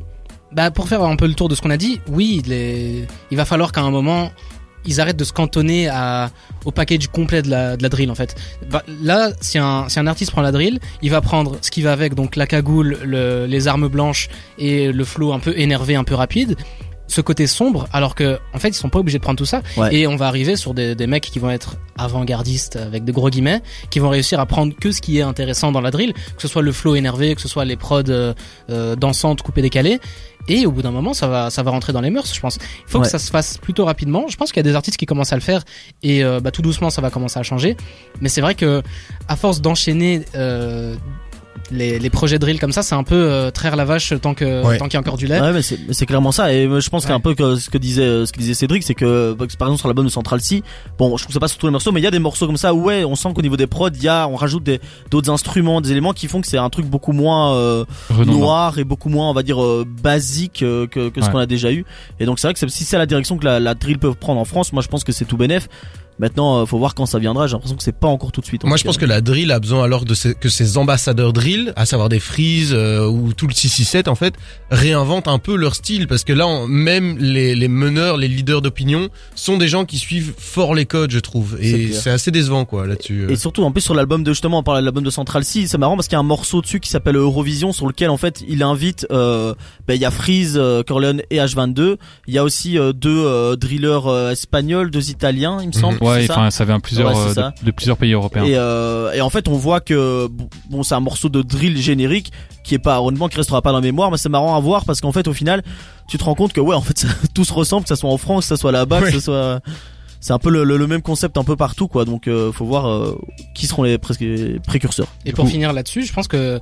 bah, pour faire un peu le tour de ce qu'on a dit, oui, les- il va falloir qu'à un moment, ils arrêtent de se cantonner à, au package complet de la, de drill en fait. Là, si un, artiste prend la drill, il va prendre ce qui va avec, donc la cagoule, le, les armes blanches et le flow un peu énervé, un peu rapide. Ce côté sombre, alors que en fait ils sont pas obligés de prendre tout ça Ouais. et on va arriver sur des, des mecs qui vont être avant-gardistes avec des gros guillemets, qui vont réussir à prendre que ce qui est intéressant dans la drill, que ce soit le flow énervé, que ce soit les prods euh, euh, dansantes, coupées, décalées. Et au bout d'un moment, ça va, ça va rentrer dans les mœurs, je pense. Il faut Ouais. que ça se fasse plutôt rapidement. Je pense qu'il y a des artistes qui commencent à le faire et euh, bah, tout doucement, ça va commencer à changer. Mais c'est vrai que à force d'enchaîner euh, les, les projets drill comme ça, c'est un peu euh, traire la vache tant que Ouais. tant qu'il y a encore du lait. Ouais, mais c'est c'est clairement ça. Et euh, je pense Ouais. qu'un peu que ce que disait euh, ce que disait Cédric, c'est que bah, par exemple sur l'album de Central C, bon, je trouve ça pas sur tous les morceaux, mais il y a des morceaux comme ça où ouais, on sent qu'au niveau des prods, il y a, on rajoute des d'autres instruments, des éléments qui font que c'est un truc beaucoup moins euh, noir et beaucoup moins, on va dire, euh, basique euh, que, que ce Ouais. qu'on a déjà eu. Et donc c'est vrai que c'est- si c'est la direction que la, la drill peut prendre en France, moi je pense que c'est tout bénef. Maintenant, euh, faut voir quand ça viendra. J'ai l'impression que c'est pas encore tout de suite. en Moi, je pense que la drill a besoin alors de ces- que ces ambassadeurs drill, à savoir des Freeze euh, ou tout le 667 en fait, réinventent un peu leur style parce que là, on- même les, les meneurs, les leaders d'opinion sont des gens qui suivent fort les codes, je trouve, et c'est assez décevant quoi là-dessus. euh. Et surtout, en plus, sur l'album de justement, on parlait de l'album de Central C, c'est marrant parce qu'il y a un morceau dessus qui s'appelle Eurovision, sur lequel en fait il invite, euh, ben, il y a Freeze, euh, Corleone et H22. Il y a aussi euh, deux euh, drillers espagnols, deux italiens, il me semble. Ouais, c'est ça enfin, ça vient plusieurs Ouais, euh, ça. de, de plusieurs pays européens. Et, euh, et en fait, on voit que bon, c'est un morceau de drill générique qui est pas honnêtement qui restera pas dans la mémoire, mais c'est marrant à voir parce qu'en fait, au final, tu te rends compte que ouais, en fait, ça, [LAUGHS] tout se ressemble, que ça soit en France, que ça soit là-bas, Ouais. que ce soit c'est un peu le, le- le même concept un peu partout, quoi. Donc, euh, faut voir euh, qui seront les presque précurseurs. Et Du pour coup- finir là-dessus, je pense que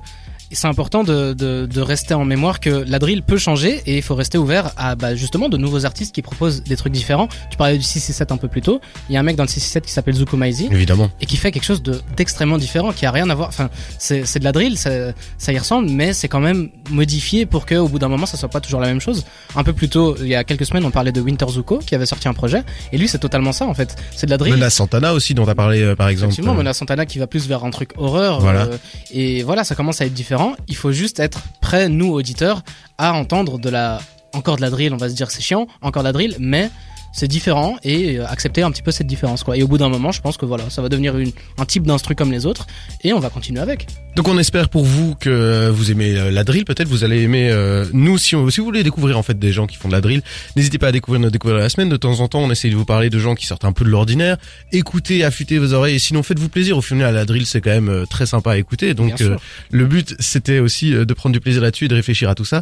c'est important de, de, de rester en mémoire que la drill peut changer et il faut rester ouvert à bah, justement de nouveaux artistes qui proposent des trucs différents. Tu parlais du 667 un peu plus tôt. Il y a un mec dans le 667 qui s'appelle Zuko Maizi Évidemment. et qui fait quelque chose de d'extrêmement différent, qui a rien à voir. Enfin, c'est c'est de la drill, ça, ça y ressemble, mais c'est quand même modifié pour que au bout d'un moment ça soit pas toujours la même chose. Un peu plus tôt, il y a quelques semaines, on parlait de Winter Zuko qui avait sorti un projet et lui c'est totalement ça en fait. C'est de la drill. Mena Santana aussi dont t'as parlé euh, par exemple. Effectivement, Mona Santana qui va plus vers un truc horreur. Voilà. euh, et voilà, ça commence à être différent. Il faut juste être prêt, nous auditeurs, à entendre de la encore de la drill. On va se dire c'est chiant, encore de la drill, mais c'est différent et euh, accepter un petit peu cette différence quoi. Et au bout d'un moment, je pense que voilà, ça va devenir une, un type d'instru comme les autres et on va continuer avec. Donc on espère pour vous que vous aimez euh, la drill, peut-être vous allez aimer euh, nous si, on- si vous voulez découvrir en fait des gens qui font de la drill, n'hésitez pas à découvrir notre découvrir la semaine. De temps en temps, on essaye de vous parler de gens qui sortent un peu de l'ordinaire. Écoutez, affûtez vos oreilles et sinon faites-vous plaisir. Au final, la drill c'est quand même euh, très sympa à écouter. Donc euh, le but c'était aussi de prendre du plaisir là-dessus et de réfléchir à tout ça.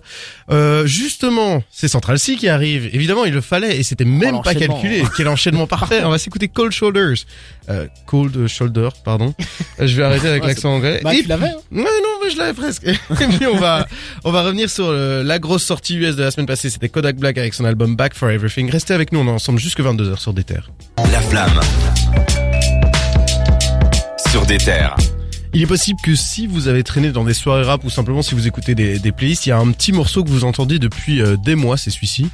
Euh, justement, c'est Central C qui arrive. Évidemment, il le fallait et c'était même Pas calculé. Quel enchaînement [LAUGHS] parfait. On va s'écouter Cold Shoulders. Euh, Cold Shoulder, pardon. Euh, Je vais arrêter avec [LAUGHS] Ouais, l'accent anglais. Bah, Et tu l'avais. hein Ouais, non, mais je l'avais presque. [LAUGHS] Et puis on va, on va revenir sur euh, la grosse sortie US de la semaine passée. C'était Kodak Black avec son album Back for Everything. Restez avec nous, on est ensemble jusque 22h sur des terres. La flamme. Sur des terres. Il est possible que si vous avez traîné dans des soirées rap ou simplement si vous écoutez des, playlists, il y a un petit morceau que vous entendiez depuis euh, des mois, c'est celui-ci.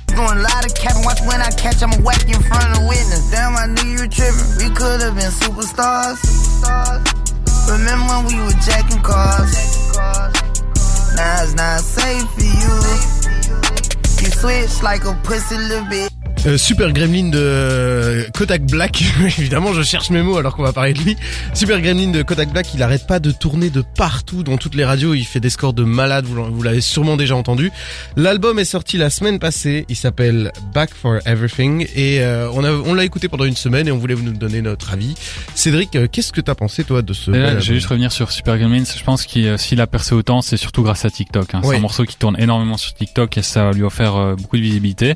Euh, super Gremlin de Kodak Black. [LAUGHS] Évidemment, je cherche mes mots alors qu'on va parler de lui. Super Gremlin de Kodak Black, il arrête pas de tourner de partout dans toutes les radios. Il fait des scores de malade. Vous l'avez sûrement déjà entendu. L'album est sorti la semaine passée. Il s'appelle Back for Everything et euh, on a on l'a écouté pendant une semaine et on voulait vous nous donner notre avis. Cédric, euh, qu'est-ce que t'as pensé toi de ce là, je vais juste revenir sur Super Gremlins. Je pense qu'il s'il a percé autant, c'est surtout grâce à TikTok. Hein. Oui. C'est un morceau qui tourne énormément sur TikTok et ça lui a offert beaucoup de visibilité.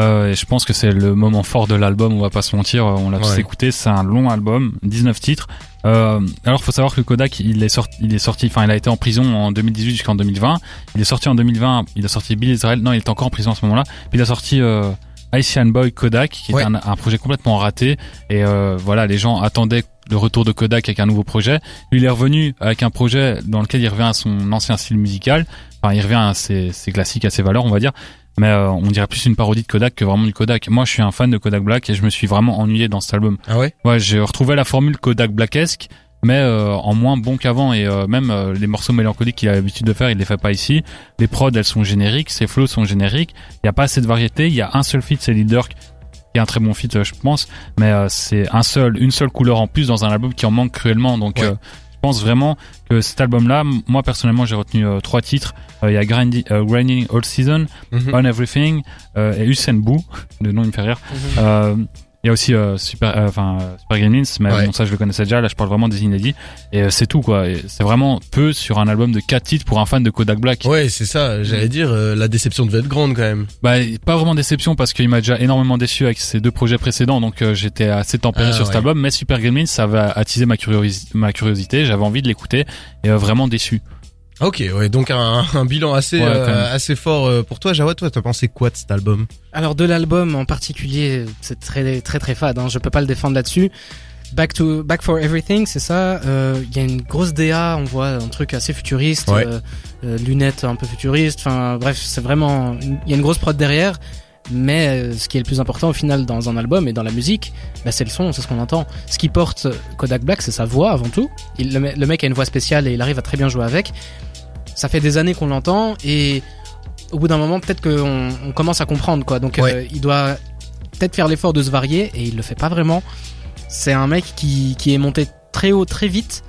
Euh, et je pense que c'est le moment fort de l'album. On va pas se mentir, euh, on l'a tous écouté. C'est un long album, 19 titres. Euh, alors, faut savoir que Kodak, il est sorti, il est sorti, enfin, il a été en prison en 2018 jusqu'en 2020. Il est sorti en 2020. Il a sorti Bill Israel. Non, il était encore en prison à ce moment-là. Puis il a sorti euh, Haitian Boy Kodak, qui Ouais. est un, un projet complètement raté. Et euh, voilà, les gens attendaient le retour de Kodak avec un nouveau projet. Lui, il est revenu avec un projet dans lequel il revient à son ancien style musical. Enfin, il revient à ses, ses classiques, à ses valeurs, on va dire. Mais euh, on dirait plus une parodie de Kodak que vraiment du Kodak. Moi, je suis un fan de Kodak Black et je me suis vraiment ennuyé dans cet album. Ah ouais? Ouais, j'ai retrouvé la formule Kodak Blackesque, mais euh, en moins bon qu'avant. Et euh, même euh, les morceaux mélancoliques qu'il a l'habitude de faire, il les fait pas ici. Les prods, elles sont génériques, ses flows sont génériques. Il y a pas assez de variété. Il y a un seul feat, c'est Durk, qui est un très bon feat, euh, je pense. Mais euh, c'est un seul, une seule couleur en plus dans un album qui en manque cruellement. Donc, Ouais. Euh, je pense vraiment que cet album-là, moi personnellement, j'ai retenu euh, trois titres. Euh, Il y a Grinding, euh, Grinding All Season, Mhm. On Everything euh, et Usain Boo. [LAUGHS] Le nom il me fait rire. Euh, il y a aussi euh, Super, euh, enfin euh, Super Gremlins, mais Ouais. bon ça je le connaissais déjà. Là je parle vraiment des inédits et euh, c'est tout quoi. C'est vraiment peu sur un album de quatre titres pour un fan de Kodak Black. Ouais, c'est ça. J'allais dire, euh, la déception devait être grande quand même. Bah pas vraiment déception parce qu'il m'a déjà énormément déçu avec ses deux projets précédents, donc euh, j'étais assez tempéré Ah, sur cet ouais. album. Mais Super Gremlins ça va attiser ma, curiosi- ma curiosité. J'avais envie de l'écouter et euh, vraiment déçu. Ok, ouais, donc un, un bilan assez Ouais, euh, assez fort euh, pour toi. Jawad, toi, t'as pensé quoi de cet album? Alors de l'album en particulier, c'est très très très fade. Hein, je peux pas le défendre là-dessus. Back to Back for Everything, c'est ça. Euh, Il y a une grosse DA, on voit un truc assez futuriste, Ouais. euh, euh, lunettes un peu futuristes. Enfin bref, c'est vraiment. Il y a une grosse prod derrière. Mais euh, ce qui est le plus important au final dans un album et dans la musique, bah, c'est le son, c'est ce qu'on entend. Ce qui porte Kodak Black, c'est sa voix avant tout. Il, le, me- le mec a une voix spéciale et il arrive à très bien jouer avec. Ça fait des années qu'on l'entend et au bout d'un moment, peut-être qu'on on commence à comprendre quoi. Donc Ouais. euh, il doit peut-être faire l'effort de se varier et il le fait pas vraiment. C'est un mec qui, qui est monté très haut très vite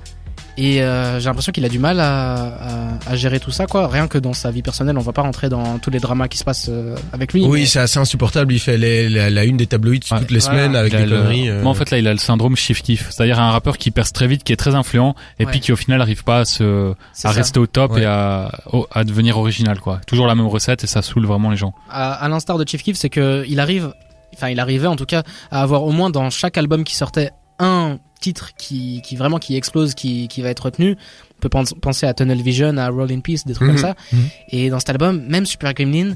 et euh, j'ai l'impression qu'il a du mal à, à, à gérer tout ça quoi. Rien que dans sa vie personnelle, on va pas rentrer dans tous les dramas qui se passent euh, avec lui. Oui, mais- c'est assez insupportable. Il fait les- la, la une des tabloïds Ouais. toutes les Voilà. semaines avec des le- conneries. euh. Moi en fait là il a le syndrome shift kiff, c'est-à-dire un rappeur qui perce très vite, qui est très influent et Ouais. puis qui au final n'arrive pas à se c'est à ça. rester au top Ouais. et à, au- à devenir original quoi. Toujours la même recette et ça saoule vraiment les gens. à, à l'instar de Chief Keef, c'est que il arrive, enfin il arrivait en tout cas à avoir au moins dans chaque album qui sortait un titre qui, qui vraiment qui explose, qui, qui va être retenu. On peut pens- penser à Tunnel Vision, à Roll in Peace, des trucs Mhm. comme ça. Mhm. Et dans cet album, même Super Gremlin,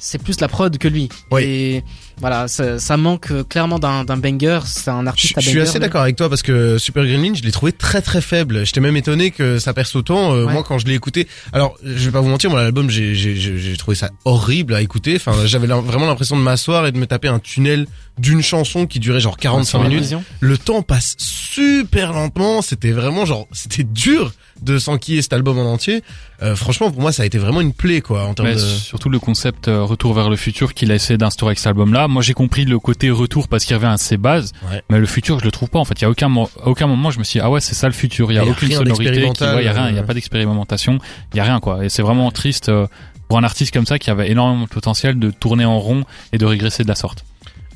c'est plus la prod que lui. Oui. Et voilà, ça, ça manque euh, clairement d'un d'un banger. C'est un Je, artiste à je suis banger, assez d'accord avec toi parce que Super Gremlin, je l'ai trouvé très très faible. J'étais même étonné que ça perce autant. Euh, Ouais. Moi, quand je l'ai écouté, alors je vais pas vous mentir, moi l'album, j'ai j'ai j'ai j'ai trouvé ça horrible à écouter. Enfin, j'avais vraiment l'impression de m'asseoir et de me taper un tunnel d'une chanson qui durait genre 45 Sur la minutes. vision. Le temps passe super lentement. C'était vraiment genre, c'était dur de s'enquiller cet album en entier. Euh, franchement, pour moi, ça a été vraiment une plaie quoi en termes de. surtout le concept euh, retour vers le futur qu'il a essayé d'instaurer avec cet album-là. Moi, j'ai compris le côté retour parce qu'il revient à ses bases, Ouais. mais le futur, je le trouve pas. En fait, il y a aucun mo- aucun moment je me suis dit, ah ouais, c'est ça le futur. Il y a Il y a aucune sonorité, ouais, il y a rien, il y a euh. pas d'expérimentation, il y a rien quoi. Et c'est vraiment triste euh, pour un artiste comme ça qui avait énormément de potentiel de tourner en rond et de régresser de la sorte.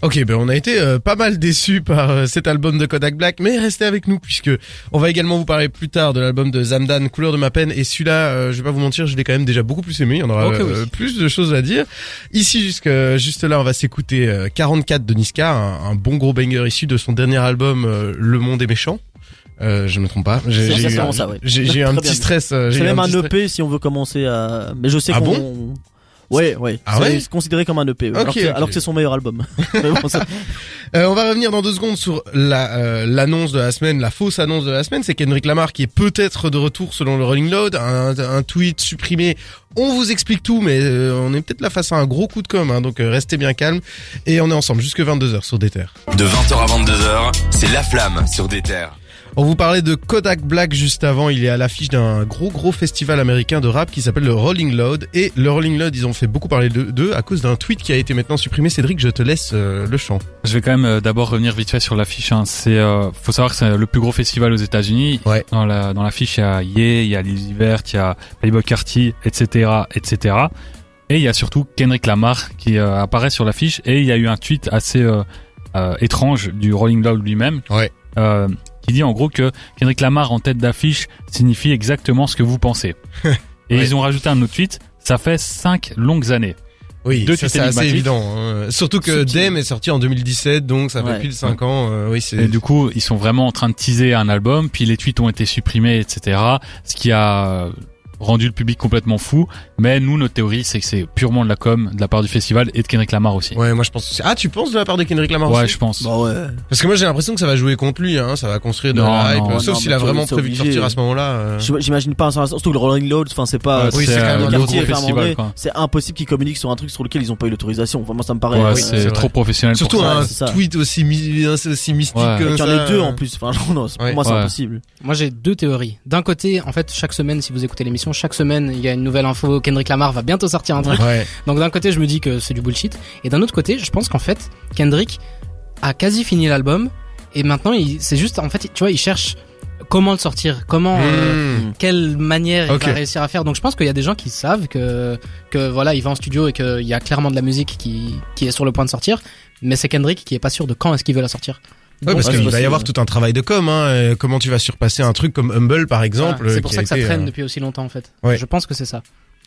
Ok, ben on a été euh, pas mal déçus par euh, cet album de Kodak Black, mais restez avec nous puisque on va également vous parler plus tard de l'album de Zamdan, Couleur de ma peine. Et celui-là, euh, je vais pas vous mentir, je l'ai quand même déjà beaucoup plus aimé. Il y en aura Ok, euh, oui. plus de choses à dire. Ici, jusque juste là, on va s'écouter euh, 44 de Niska, un, un bon gros banger issu de son dernier album euh, Le Monde est méchant. Euh, je me trompe pas. J'ai eu, ça, j'ai- j'ai un petit stress. euh, j'ai C'est même un stress. EP si on veut commencer à. Mais je sais Ah qu'on. Ouais, ouais. Ah c'est ouais c'est considéré comme un EP. alors, que, alors que c'est son meilleur album. [LAUGHS] Mais bon, ça- Euh, on va revenir dans deux secondes sur la euh, l'annonce de la semaine, la fausse annonce de la semaine, c'est Kendrick Lamar qui est peut-être de retour selon le Rolling Loud, un, un tweet supprimé. On vous explique tout, mais euh, on est peut-être là face à un gros coup de com', hein, donc euh, restez bien calme. Et on est ensemble jusque 22h sur des terres. De 20h à 22h, c'est La Flamme sur des terres. On vous parlait de Kodak Black juste avant, il est à l'affiche d'un gros gros festival américain de rap qui s'appelle le Rolling Loud. Et le Rolling Loud, ils ont fait beaucoup parler de- d'eux à cause d'un tweet qui a été maintenant supprimé. Cédric, je te laisse euh, le champ. Je vais quand même euh, d'abord revenir vite fait sur l'affiche. Hein. C'est, euh, faut savoir que c'est le plus gros festival aux États-Unis. Ouais. Dans la dans l'affiche, il y a Ye, il y a Lizzy Vert, il y a Playboy Carty, etc., etc. Et il y a surtout Kendrick Lamar qui apparaît sur l'affiche. Et il y a eu un tweet assez étrange du Rolling Loud lui-même. Ouais. Euh, qui dit en gros que Kendrick Lamar en tête d'affiche signifie exactement ce que vous pensez. [LAUGHS] Et Ouais. ils ont rajouté un autre tweet. Ça fait cinq longues années. Oui, Deux ça, tweets c'est assez évident. hein. Surtout que. Dem est sorti en 2017, donc ça fait Ouais. pile 5 ans. euh, oui, c'est Et du coup, ils sont vraiment en train de teaser un album, puis les tweets ont été supprimés, etc. Ce qui a rendu le public complètement fou. Mais nous, notre théorie, c'est que c'est purement de la com de la part du festival et de Kendrick Lamar aussi. Ouais, moi je pense. Ah, tu penses de la part de Kendrick Lamar Ouais, aussi je pense. Bah ouais. Parce que moi j'ai l'impression que ça va jouer contre lui, hein. Ça va construire de Non, la hype. non, sauf s'il a vraiment prévu de sortir à ce moment-là. euh. J'im- J'imagine pas. Surtout que le Rolling Load, enfin c'est pas. Ouais, oui, c'est quand même euh. C'est impossible qu'ils communiquent sur un truc sur lequel ils ont pas eu l'autorisation. Enfin moi ça me paraît. Ouais, euh, c'est trop professionnel Surtout pour un ça. tweet aussi, mystique comme qu'il y en ait deux en plus. Enfin [LAUGHS] non, pour moi c'est impossible. Moi j'ai deux théories. D'un côté, en fait, chaque semaine, si vous écoutez l'émission, chaque semaine il y a une nouvelle info. Kendrick Lamar va bientôt sortir un truc. Ouais. Donc d'un côté je me dis que c'est du bullshit et d'un autre côté je pense qu'en fait Kendrick a quasi fini l'album et maintenant il c'est juste en fait tu vois il cherche comment le sortir, comment euh, Mmh. quelle manière il va réussir à faire. Donc je pense qu'il y a des gens qui savent que que voilà, il va en studio et qu'il y a clairement de la musique qui qui est sur le point de sortir, mais c'est Kendrick qui est pas sûr de quand est-ce qu'il veut la sortir. Ouais, parce Ouais, qu'il c'est va y avoir tout un travail de com. Hein. euh, Comment tu vas surpasser un truc comme Humble, par exemple c'est pour qui ça que ça été, traîne euh, depuis aussi longtemps en fait. Ouais. Je pense que c'est ça.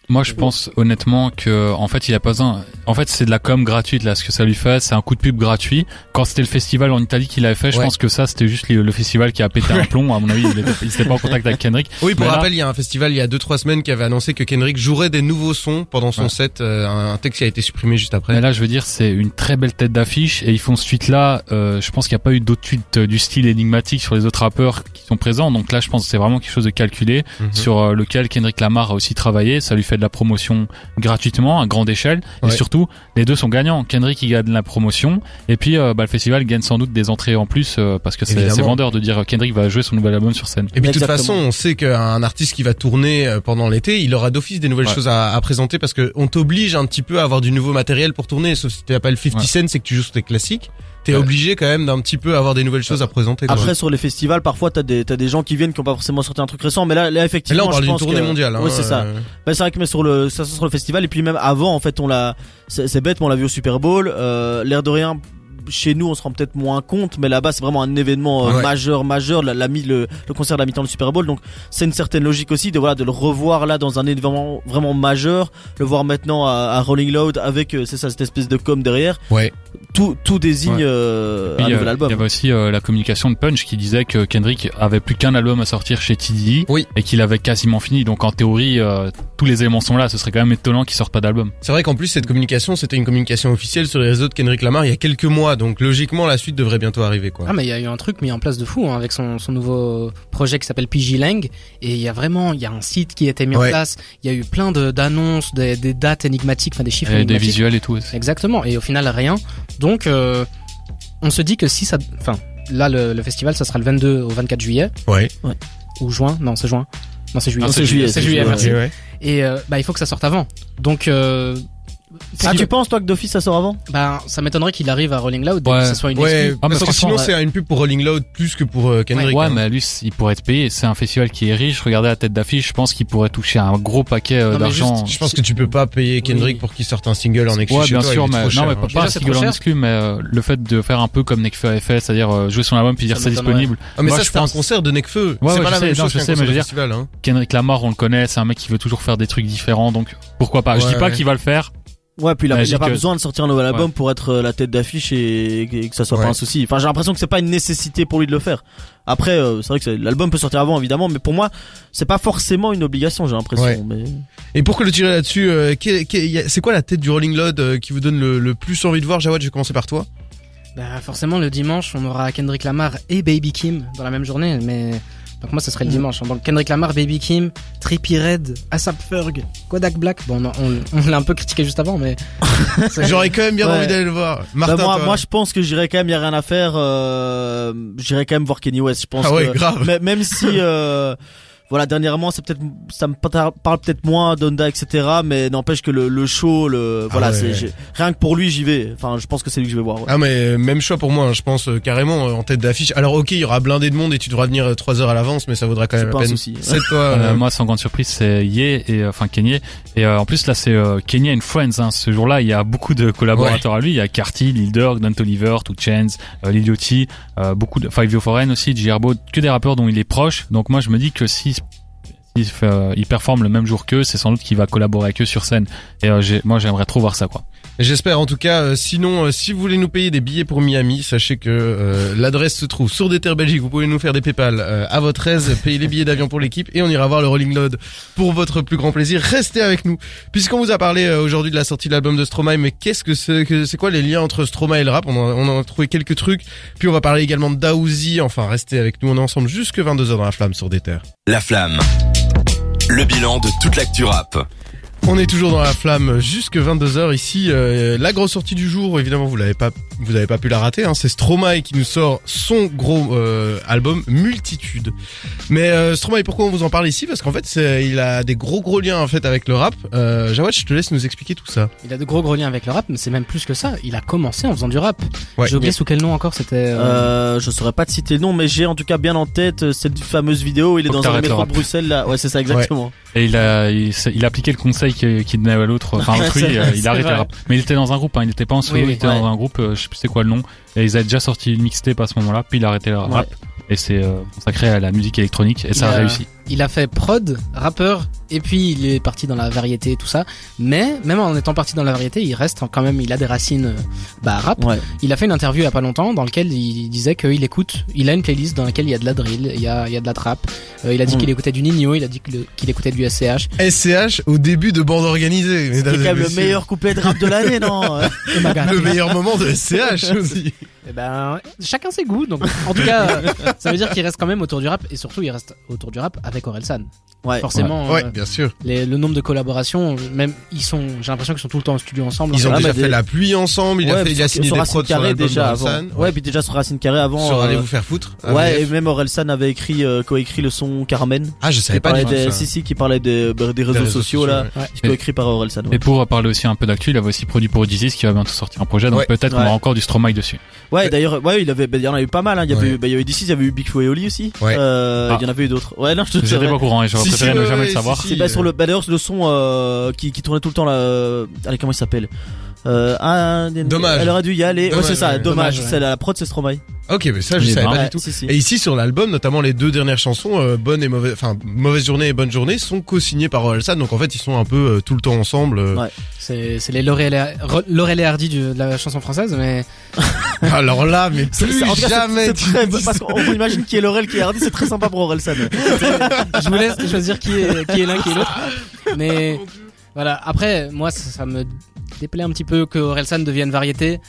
Moi, je pense honnêtement que, en fait, il a pas besoin. En fait, c'est de la com gratuite là. Ce que ça lui fait, c'est un coup de pub gratuit. Quand c'était le festival en Italie qu'il avait fait, je Ouais. pense que ça, c'était juste le, le festival qui a pété un plomb. À mon avis, il était, il était pas en contact avec Kendrick. Oui, pour là- rappel, il y a un festival il y a deux trois semaines qui avait annoncé que Kendrick jouerait des nouveaux sons pendant son Ouais. set. euh, un texte qui a été supprimé juste après. Mais là, je veux dire, c'est une très belle tête d'affiche et ils font ce tweet là. Euh, je pense qu'il n'y a pas eu d'autres tweets euh, du style énigmatique sur les autres rappeurs qui sont présents. Donc là, je pense que c'est vraiment quelque chose de calculé Mhm. sur lequel Kendrick Lamar a aussi travaillé. Ça lui fait de la promotion gratuitement à grande échelle Ouais. et surtout les deux sont gagnants. Kendrick il gagne la promotion et puis euh, bah, le festival gagne sans doute des entrées en plus euh, parce que c'est vendeur de dire euh, Kendrick va jouer son nouvel album sur scène. Et puis de toute façon, on sait qu'un artiste qui va tourner pendant l'été, il aura d'office des nouvelles Ouais. choses à, à présenter parce que on t'oblige un petit peu à avoir du nouveau matériel pour tourner. Sauf si tu pas le 50 Ouais. Cent, c'est que tu joues sur tes classiques. T'es Ouais. obligé quand même d'un petit peu avoir des nouvelles choses à présenter. quoi. Après sur les festivals, parfois t'as des t'as des gens qui viennent qui ont pas forcément sorti un truc récent, mais là là Mais effectivement là, on parle d'une tournée que- mondiale. Hein, Oui c'est ça. euh, Bah, c'est vrai que mais sur le ça sur le festival et puis même avant en fait on l'a c'est c'est bête mais on l'a vu au Super Bowl euh, l'air de rien chez nous on se rend peut-être moins compte mais là-bas c'est vraiment un événement euh, Ouais. majeur majeur la, la mi- le, le concert de la mi-temps du Super Bowl donc c'est une certaine logique aussi de voilà de le revoir là dans un événement vraiment majeur le voir maintenant à, à Rolling Loud avec euh, c'est ça cette espèce de com derrière Ouais. Tout tout désigne Ouais. euh, un euh, nouvel album Il y avait aussi euh, la communication de Punch qui disait que Kendrick avait plus qu'un album à sortir chez TDI Oui. et qu'il avait quasiment fini. Donc en théorie, euh, tous les éléments sont là. Ce serait quand même étonnant qu'il sorte pas d'album. C'est vrai qu'en plus cette communication, c'était une communication officielle sur les réseaux de Kendrick Lamar il y a quelques mois, donc logiquement la suite devrait bientôt arriver quoi. Ah mais il y a eu un truc mis en place de fou hein, avec son, son nouveau projet qui s'appelle PG Lang et il y a vraiment il y a un site qui a été mis Ouais. en place, il y a eu plein de d'annonces, des, des dates énigmatiques, enfin des chiffres Et des énigmatiques. visuels et tout. aussi. Exactement et au final rien. Donc euh, on se dit que si ça enfin là le, le festival ça sera le 22 au 24 juillet Ouais. ou juin, non c'est juin. Non c'est juillet. C'est juillet, C'est c'est juillet, juillet, merci. Ok, ouais. Et euh, bah il faut que ça sorte avant. Donc euh, ah si- tu penses toi que d'office ça sort avant? Bah ça m'étonnerait qu'il arrive à Rolling Loud Ouais. que ce soit une Ouais. Ah, mais parce que sinon ouais. c'est une pub pour Rolling Loud plus que pour euh, Kendrick. Ouais, hein. mais lui, il pourrait être payé. C'est un festival qui est riche. Regardez la tête d'affiche. Je pense qu'il pourrait toucher un gros paquet euh, d'argent. Je pense que tu peux pas payer Kendrick Oui. pour qu'il sorte un single en exclu Ouais, bien toi, sûr, mais non, cher, mais hein. pas, Déjà, pas un single en exclu, mais euh, le fait de faire un peu comme Nekfeu avait fait, c'est-à-dire euh, jouer son album puis dire Ça c'est disponible. Ah mais Moi, ça je c'était un pense- concert de Nekfeu. Ouais, c'est ouais, pas je la sais, même chose je qu'un sais, concert mais je de veux dire- festival. Hein. Kendrick Lamar, on le connaît, c'est un mec qui veut toujours faire des trucs différents, donc pourquoi pas. Je dis pas qu'il va le faire. Ouais, puis il a, il a pas besoin de sortir un nouvel album Ouais. pour être euh, la tête d'affiche et, et que ça soit Ouais. pas un souci. Enfin, j'ai l'impression que c'est pas une nécessité pour lui de le faire. Après, euh, c'est vrai que l'album peut sortir avant, évidemment, mais pour moi, c'est pas forcément une obligation, j'ai l'impression. Ouais. Mais... Et pour que le tirer là-dessus, euh, c'est quoi la tête du Rolling Loud euh, qui vous donne le, le plus envie de voir? Jawad, je vais commencer par toi. Bah forcément le dimanche on aura Kendrick Lamar et Baby Kim dans la même journée mais donc moi ce serait le dimanche donc Kendrick Lamar, Baby Kim, Trippie Red, ASAP Ferg, Kodak Black bon on, on, on l'a un peu critiqué juste avant mais [LAUGHS] J'aurais quand même bien Ouais. envie d'aller le voir. Bah, moi, toi moi, je pense que j'irai quand même, y a rien à faire. Euh, j'irai quand même voir Kenny West. Je pense Ah ouais, que- grave. même si, euh, [LAUGHS] voilà, dernièrement, c'est peut-être, ça me parle peut-être moins d'Onda, etc. Mais n'empêche que le, le show, le, voilà, ouais. c'est rien que pour lui, j'y vais. Enfin, je pense que c'est lui que je vais voir. ouais. Ah mais euh, même choix pour moi, hein, je pense euh, carrément euh, en tête d'affiche. Alors ok, il y aura blindé de monde et tu devras venir euh, trois heures à l'avance, mais ça vaudra quand même pas la peine. souci. [LAUGHS] C'est toi. Euh, euh, moi, sans grande surprise, c'est Ye et euh, enfin Kenny. Et euh, en plus là, c'est euh, Kenny and Friends. Hein. Ce jour-là, il y a beaucoup de collaborateurs à lui. Il y a Carty, Lil Durk, Don Toliver, Two Chainz, euh, Lil Yachty, euh, beaucoup de Five Foreign aussi, J Herbo, que des rappeurs dont il est proche. Donc moi, je me dis que si il, fait, euh, il performe le même jour qu'eux, c'est sans doute qu'il va collaborer avec eux sur scène. Et euh, j'ai- moi, j'aimerais trop voir ça, quoi. J'espère en tout cas. euh, sinon, euh, si vous voulez nous payer des billets pour Miami, sachez que euh, l'adresse se trouve sur des terres Belgique. Vous pouvez nous faire des PayPal euh, à votre aise, [LAUGHS] payer les billets d'avion pour l'équipe et on ira voir le Rolling Loud pour votre plus grand plaisir. Restez avec nous puisqu'on vous a parlé euh, aujourd'hui de la sortie de l'album de Stromae. Mais qu'est-ce que c'est que c'est quoi les liens entre Stromae et le rap? On en, on en a trouvé quelques trucs. Puis on va parler également de Daouzi. Enfin, restez avec nous. On est ensemble jusque 22h dans la flamme sur des terres. La flamme. Le bilan de toute l'actu rap. On est toujours dans la flamme jusque 22h ici. euh, la grosse sortie du jour, évidemment vous l'avez pas vous avez pas pu la rater, hein, c'est Stromae qui nous sort son gros euh, album Multitude. Mais euh, Stromae, pourquoi on vous en parle ici? Parce qu'en fait, c'est- il a des gros gros liens en fait avec le rap. Euh, Jawad, je te laisse nous expliquer tout ça. Il a de gros gros liens avec le rap, mais c'est même plus que ça. Il a commencé en faisant du rap. Ouais. J'ai oublié sous quel nom encore c'était. euh, Euh, je saurais pas te citer le nom, mais j'ai en tout cas bien en tête euh, cette fameuse vidéo où il est Faut dans un métro de. Bruxelles là. Ouais, c'est ça exactement. Et il a, il, a appliqué le conseil qu'il donnait à l'autre, [LAUGHS] enfin autrui, il a arrêté le rap. Mais il était dans un groupe, hein, il était pas en solo, Oui, oui, il était ouais. dans un groupe, euh, sais plus c'est quoi le nom, et ils avaient déjà sorti une mixtape à ce moment-là, puis il a arrêté le rap, et c'est euh, consacré à la musique électronique, et ça a- réussi. Il a fait prod, rappeur, et puis il est parti dans la variété et tout ça. Mais même en étant parti dans la variété, il reste quand même, il a des racines euh, bah, rap. Ouais. Il a fait une interview il y a pas longtemps dans lequel il disait qu'il écoute, il a une playlist dans laquelle il y a de la drill, il y a, il y a de la trap. Euh, il a dit Mm. qu'il écoutait du Nino, il a dit qu'il écoutait du SCH. SCH au début de bande organisée. C'est quand et même le meilleur couplet de rap de l'année, non [LAUGHS] Et. [LAUGHS] Le meilleur moment de SCH [LAUGHS] aussi. Eh ben, chacun ses goûts. Donc, en tout cas, ça veut dire qu'il reste quand même autour du rap et surtout il reste autour du rap avec Orelsan. Ouais. Forcément, Ouais, euh, bien sûr. les- le nombre de collaborations, même ils sont, j'ai l'impression qu'ils sont tout le temps en studio ensemble. Ils ont Ah, déjà fait des- la pluie ensemble. Il a Ouais, fait, il a sur- signé sur des Racine prods sur déjà avant. Ouais, puis déjà sur Racine Carré avant. Sur euh, Allez vous faire foutre. Ouais, et même Orelsan avait écrit, euh, coécrit le son Carmen. Ah, je savais pas du parlait tout des, si, si, qui parlait des, bah, des réseaux, sociaux, là. Ouais. Coécrit par Orelsan. ouais. Et pour parler aussi un peu d'actu, il avait aussi produit pour Dizzy, qui va bientôt sortir un projet, donc Ouais. peut-être qu'on Ouais. aura encore du Stromae dessus. Ouais, d'ailleurs, ouais, il avait, il y en a eu pas mal, hein. Il y avait Ouais. eu, bah, il y avait il y avait eu Big Flo et Oli aussi. Ouais. Euh, Ah. il y en avait eu d'autres. Ouais, non, je te J'étais pas au courant et j'aurais Si, si, préféré ne ouais, jamais ouais, le savoir. si, C'est bah, sur le, bah, d'ailleurs, le son, euh, qui, qui tournait tout le temps là, euh, allez, comment il s'appelle? Euh, ah, Dommage. Elle aurait dû y aller. Dommage, ouais, c'est ça, ouais. dommage. Dommage, ouais. C'est la, la prod, c'est Stromae. Ok, mais ça, je Eh savais pas du tout. si, si. Et ici sur l'album, notamment les deux dernières chansons, euh, bonne et mauvaise, enfin mauvaise journée et bonne journée, sont co-signées par Orelsan. Donc en fait, ils sont un peu euh, tout le temps ensemble. euh. Ouais. C'est, c'est les Laurel et, Hardy du- de la chanson française, mais [LAUGHS] Alors là, mais C'est- plus c'est- en cas, c'est- jamais. c'est tu très, parce qu'on imagine qui est Laurel, qui est Hardy, c'est très sympa pour Orelsan. je vous laisse choisir qui est, qui est l'un, qui est l'autre. [LAUGHS] Mais voilà. Après, moi, ça, ça me déplaît un petit peu que Orelsan devienne variété,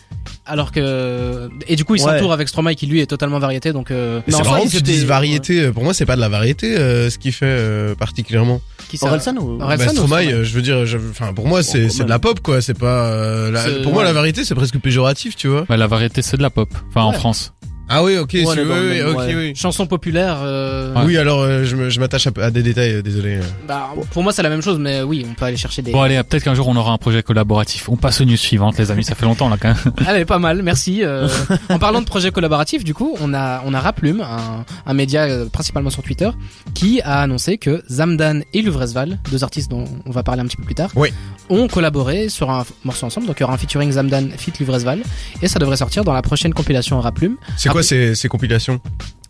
alors que et du coup, il Ouais. s'entoure avec Stromae qui lui est totalement variété. Donc, euh, Mais Non, C'est marrant que tu dises variété. Euh, Pour moi, c'est pas de la variété euh, ce qu'il fait euh, particulièrement. qui ça Orelsan ou Orelsan bah, ou Stromae, Stromae je veux dire, je- enfin pour moi, c'est de la pop quoi. C'est pas. euh, la- pour moi, la variété, c'est presque péjoratif, tu vois. Bah, la variété, c'est de la pop. Enfin, en. France. Ah oui, ok, si, oui, oui, ok, ouais. oui. chanson populaire. euh, Ouais. Oui, alors euh, je me- je m'attache à, à des détails, euh, désolé. euh. bah, pour moi, c'est la même chose, mais oui, on peut aller chercher des. Bon, allez, peut-être qu'un jour on aura un projet collaboratif. On passe aux news suivantes, les amis. Ça fait longtemps, là, quand même. Allez, pas mal, merci. Euh, [LAUGHS] en parlant de projet collaboratif, du coup, on a on a Raplume, un, un média euh, principalement sur Twitter, qui a annoncé que Zamdan et Luvresval, deux artistes dont on va parler un petit peu plus tard, Oui. ont collaboré sur un f- morceau ensemble. Donc il y aura un featuring Zamdan fit Luvresval, et ça devrait sortir dans la prochaine compilation Raplume. C'est quoi ces compilations?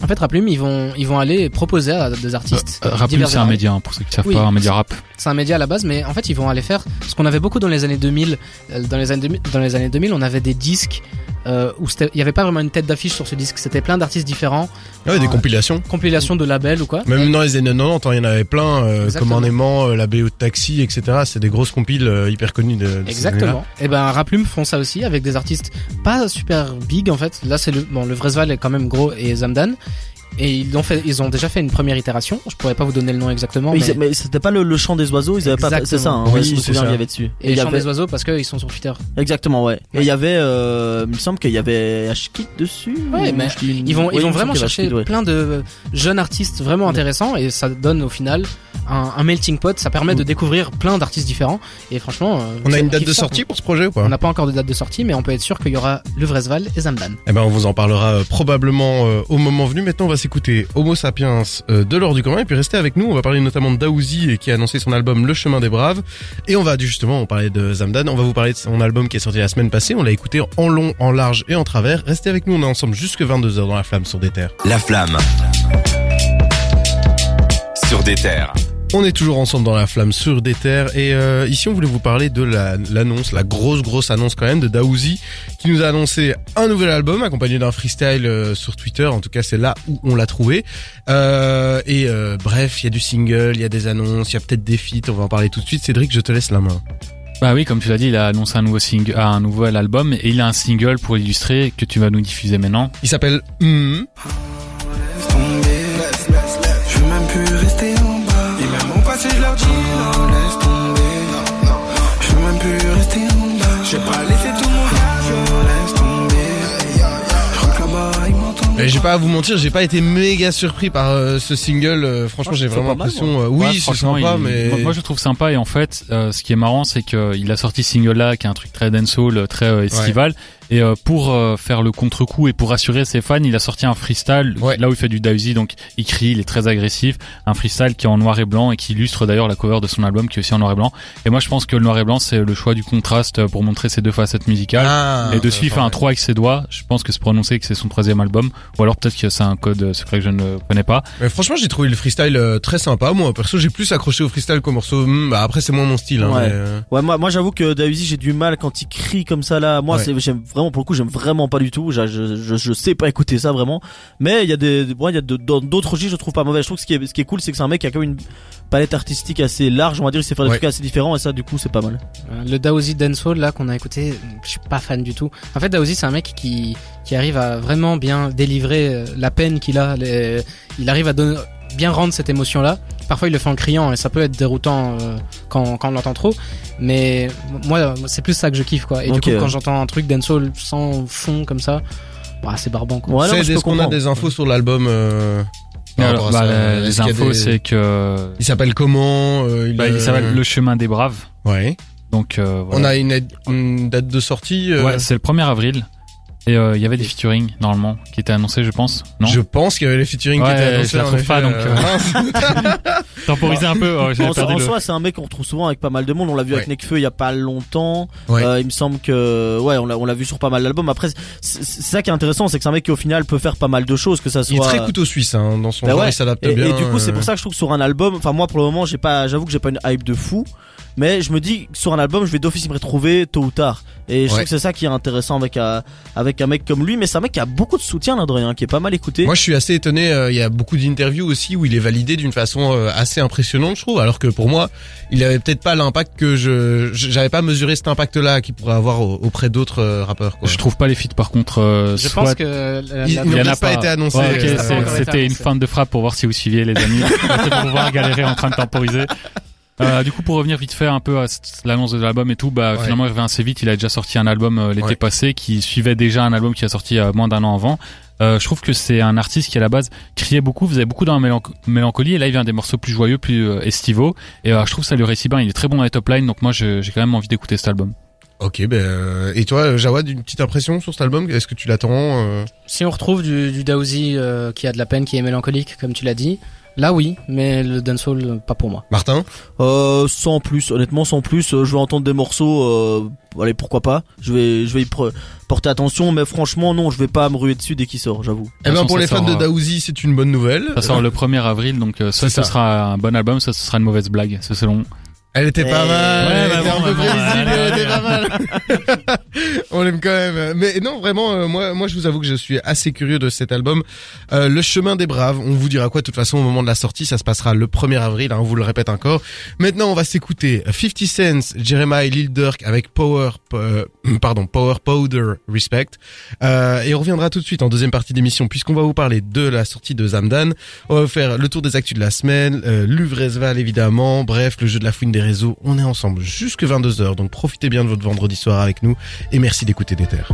En fait, Raplume, ils vont ils vont aller proposer à des artistes. Euh, et c'est un média, hein, pour ceux qui savent Oui. pas, un média rap. C'est un média à la base, mais en fait, ils vont aller faire ce qu'on avait beaucoup dans les années 2000. Euh, Dans les années 2000, dans les années 2000 on avait des disques euh, où c'était- il y avait pas vraiment une tête d'affiche sur ce disque. C'était plein d'artistes différents, Ah ouais, des Ouais. compilations. compilation de labels ou quoi. Même dans les années 90, il y en avait plein, euh, comme en aimant euh, la BO de Taxi, etc. C'est des grosses compiles euh, hyper connues de, de ces. Exactement. Et ben Raplume font ça aussi avec des artistes pas super big en fait. Là c'est le bon le Vresval est quand même gros et Zamdan et ils ont fait ils ont déjà fait une première itération. Je pourrais pas vous donner le nom exactement Mais, mais, ils- mais c'était pas le, le chant des oiseaux, ils avaient pas, c'est ça, hein, Oui, je me c'est souviens, ça. il y avait dessus. et y Chant avait, des oiseaux parce qu'ils sont sur Twitter. exactement, ouais. Et il y avait, euh, il me semble qu'il y avait Ashkid dessus. Ouais, mais Ils vont, ils il vont vraiment chercher plein de jeunes artistes vraiment Ouais. intéressants et ça donne au final un, un melting pot. Ça permet de Mm. découvrir plein d'artistes différents et franchement. euh, On a une date de sortie pour ce projet ou pas On n'a pas encore de date de sortie, mais on peut être sûr qu'il y aura le Vresval et Zamdan. Eh ben, on vous en parlera euh, probablement au moment venu. Maintenant, on va s'écouter Homo Sapiens euh, de l'or du commun. Et puis, restez avec nous. On va parler notamment de Daouzi et qui a annoncé son album Le Chemin des Braves. Et on va justement, on parlait de Zamdan. On va vous parler de son album qui est sorti la semaine passée. On l'a écouté en long, en large et en travers. Restez avec nous. On est ensemble jusque 22h dans la flamme sur des terres. La flamme. Sur des terres. On est toujours ensemble dans la flamme sur des terres et euh, ici on voulait vous parler de la- l'annonce, la, grosse grosse annonce quand même de Daouzi qui nous a annoncé un nouvel album accompagné d'un freestyle euh, sur Twitter. En tout cas c'est là où on l'a trouvé. Euh, et euh, bref, il y a du single, il y a des annonces, il y a peut-être des feats. On va en parler tout de suite. Cédric, je te laisse la main. Bah oui, comme tu l'as dit, il a annoncé un nouveau single, un nouvel album et il a un single pour illustrer que tu vas nous diffuser maintenant. Il s'appelle Hmm. Et j'ai pas à vous mentir, j'ai pas été méga surpris par euh, ce single. euh, franchement, j'ai vraiment l'impression. euh, Ouais, oui, c'est franchement, sympa, il- mais moi, moi, je trouve sympa et en fait euh, ce qui est marrant c'est qu'il a sorti ce single là qui est un truc très dancehall très euh, estival et euh, pour euh, faire le contre-coup et pour rassurer ses fans il a sorti un freestyle Ouais. là où il fait du Daisy donc il crie il est très agressif un freestyle qui est en noir et blanc et qui illustre d'ailleurs la cover de son album qui est aussi en noir et blanc et moi je pense que le noir et blanc c'est le choix du contraste pour montrer ces deux facettes musicales Ah, et dessus il fait un ouais. 3 avec ses doigts je pense que c'est pour annoncer que c'est son troisième album ou alors peut-être que c'est un code secret que je ne connais pas Mais franchement, j'ai trouvé le freestyle euh, très sympa. Moi, perso, j'ai plus accroché au freestyle qu'au morceau. Hmm, bah après, c'est moins mon style. Hein, Ouais. mais, Ouais, moi, moi j'avoue que Daisy, j'ai du mal quand il crie comme ça là. Moi, Ouais. j'aime vraiment pour le coup, j'aime vraiment pas du tout. Je, je, je, sais pas écouter ça vraiment. Mais il y a des, des- ouais, il y a d'autres registres, je trouve pas mauvais. Je trouve que ce qui est, ce qui est cool, c'est que c'est un mec qui a quand même une palette artistique assez large. On va dire, il sait faire des Ouais. trucs assez différents et ça, du coup, c'est pas mal. Euh, Le Daozi Dancehall là qu'on a écouté, je suis pas fan du tout. En fait, Daozi c'est un mec qui qui arrive à vraiment bien délivrer euh, la peine qu'il a. les- Il arrive à donner, bien rendre cette émotion là. Parfois il le fait en criant et ça peut être déroutant euh, quand quand on l'entend trop. Mais moi c'est plus ça que je kiffe quoi. Et du coup quand j'entends un truc dancehall sans fond comme ça, bah, c'est barbant quoi. Ouais, non, c'est peux qu'on a des infos sur l'album. Euh, Alors, rapport à bah, ça, les est-ce infos des- c'est que Il s'appelle comment euh, bah, euh, il s'appelle le chemin des braves Ouais. donc euh, voilà. On a une, aide- une date de sortie. euh, Ouais, c'est le 1er avril. Et euh, il y avait des featuring normalement qui étaient annoncés, je pense. Non. je pense qu'il y avait les featuring Ouais, qui étaient je annoncés. la en trouve pas, donc, euh, mince. [LAUGHS] Temporiser un peu. Oh, En, perdu en le- soi, c'est un mec qu'on retrouve souvent avec pas mal de monde. On l'a vu avec Ouais. Nekfeu il y a pas longtemps. Ouais. Euh, il me semble que, ouais, on l'a, on l'a vu sur pas mal d'albums. Après, c'est ça qui est intéressant, c'est que c'est un mec qui au final peut faire pas mal de choses, que ça soit. Il est très couteau suisse hein, dans son Bah genre, ouais. il s'adapte Et, bien. et du coup, c'est euh, pour ça que je trouve que sur un album, enfin moi pour le moment, j'ai pas, j'avoue que j'ai pas une hype de fou, mais je me dis que sur un album, je vais d'office me retrouver tôt ou tard. Et je trouve Ouais. que c'est ça qui est intéressant avec un, avec un mec comme lui, mais c'est un mec qui a beaucoup de soutien là, de rien, qui est pas mal écouté. Moi, je suis assez étonné. euh, Il y a beaucoup d'interviews aussi où il est validé d'une façon euh, assez impressionnante, je trouve. Alors que pour moi, il avait peut-être pas l'impact que je, j'avais pas mesuré cet impact-là qu'il pourrait avoir au- auprès d'autres euh, rappeurs. Quoi. Je trouve pas les feats par contre. euh, Je soit... pense que la- Il- la- il Il y en n'a a pas été annoncé, Ouais, euh, C'était une fin de frappe pour voir si vous suiviez les amis. [LAUGHS] Pour pouvoir galérer en train de temporiser. Euh, du coup, pour revenir vite fait un peu à l'annonce de l'album et tout, bah Ouais. finalement il revient assez vite. Il a déjà sorti un album euh, l'été Ouais. passé qui suivait déjà un album qui a sorti euh, moins d'un an avant. Euh, je trouve que c'est un artiste qui à la base criait beaucoup, faisait beaucoup dans la mélanc- mélancolie et là il vient des morceaux plus joyeux, plus euh, estivaux et euh, je trouve que ça lui réussit bien. Il est très bon dans les top lines donc moi je- j'ai quand même envie d'écouter cet album. Ok, ben euh, et toi, Jawad, une petite impression sur cet album? Est-ce que tu l'attends euh? Si on retrouve du, du Daozi euh, qui a de la peine, qui est mélancolique, comme tu l'as dit, là oui, mais le dancehall, euh, pas pour moi. Martin Euh, sans plus, honnêtement, sans plus. euh, je vais entendre des morceaux. Euh, allez, pourquoi pas. Je vais, je vais y porter attention, mais franchement, non, je vais pas me ruer dessus dès qu'il sort, j'avoue. Eh ben pour les fans sort, de euh, Daouzi, c'est une bonne nouvelle. Ça sort le 1er avril donc euh, soit ce ça. sera un bon album, soit ce sera une mauvaise blague. C'est selon. Elle était pas Eh, mal, ouais, elle bah était bon, un peu bah prévisible, elle était pas mal. [LAUGHS] On l'aime quand même. Mais non, vraiment, euh, moi, moi, je vous avoue que je suis assez curieux de cet album. Euh, le chemin des braves, on vous dira quoi de toute façon au moment de la sortie, ça se passera le 1er avril, hein, on vous le répète encore. Maintenant, on va s'écouter 50 Cent, Jeremiah Lil Durk avec Power, euh, pardon, Power Powder Respect. Euh, et on reviendra tout de suite en deuxième partie d'émission puisqu'on va vous parler de la sortie de Zamdan. On va vous faire le tour des actus de la semaine, euh, Luvresval évidemment, bref, le jeu de la fouine des On est ensemble jusque 22h, donc profitez bien de votre vendredi soir avec nous et merci d'écouter terres.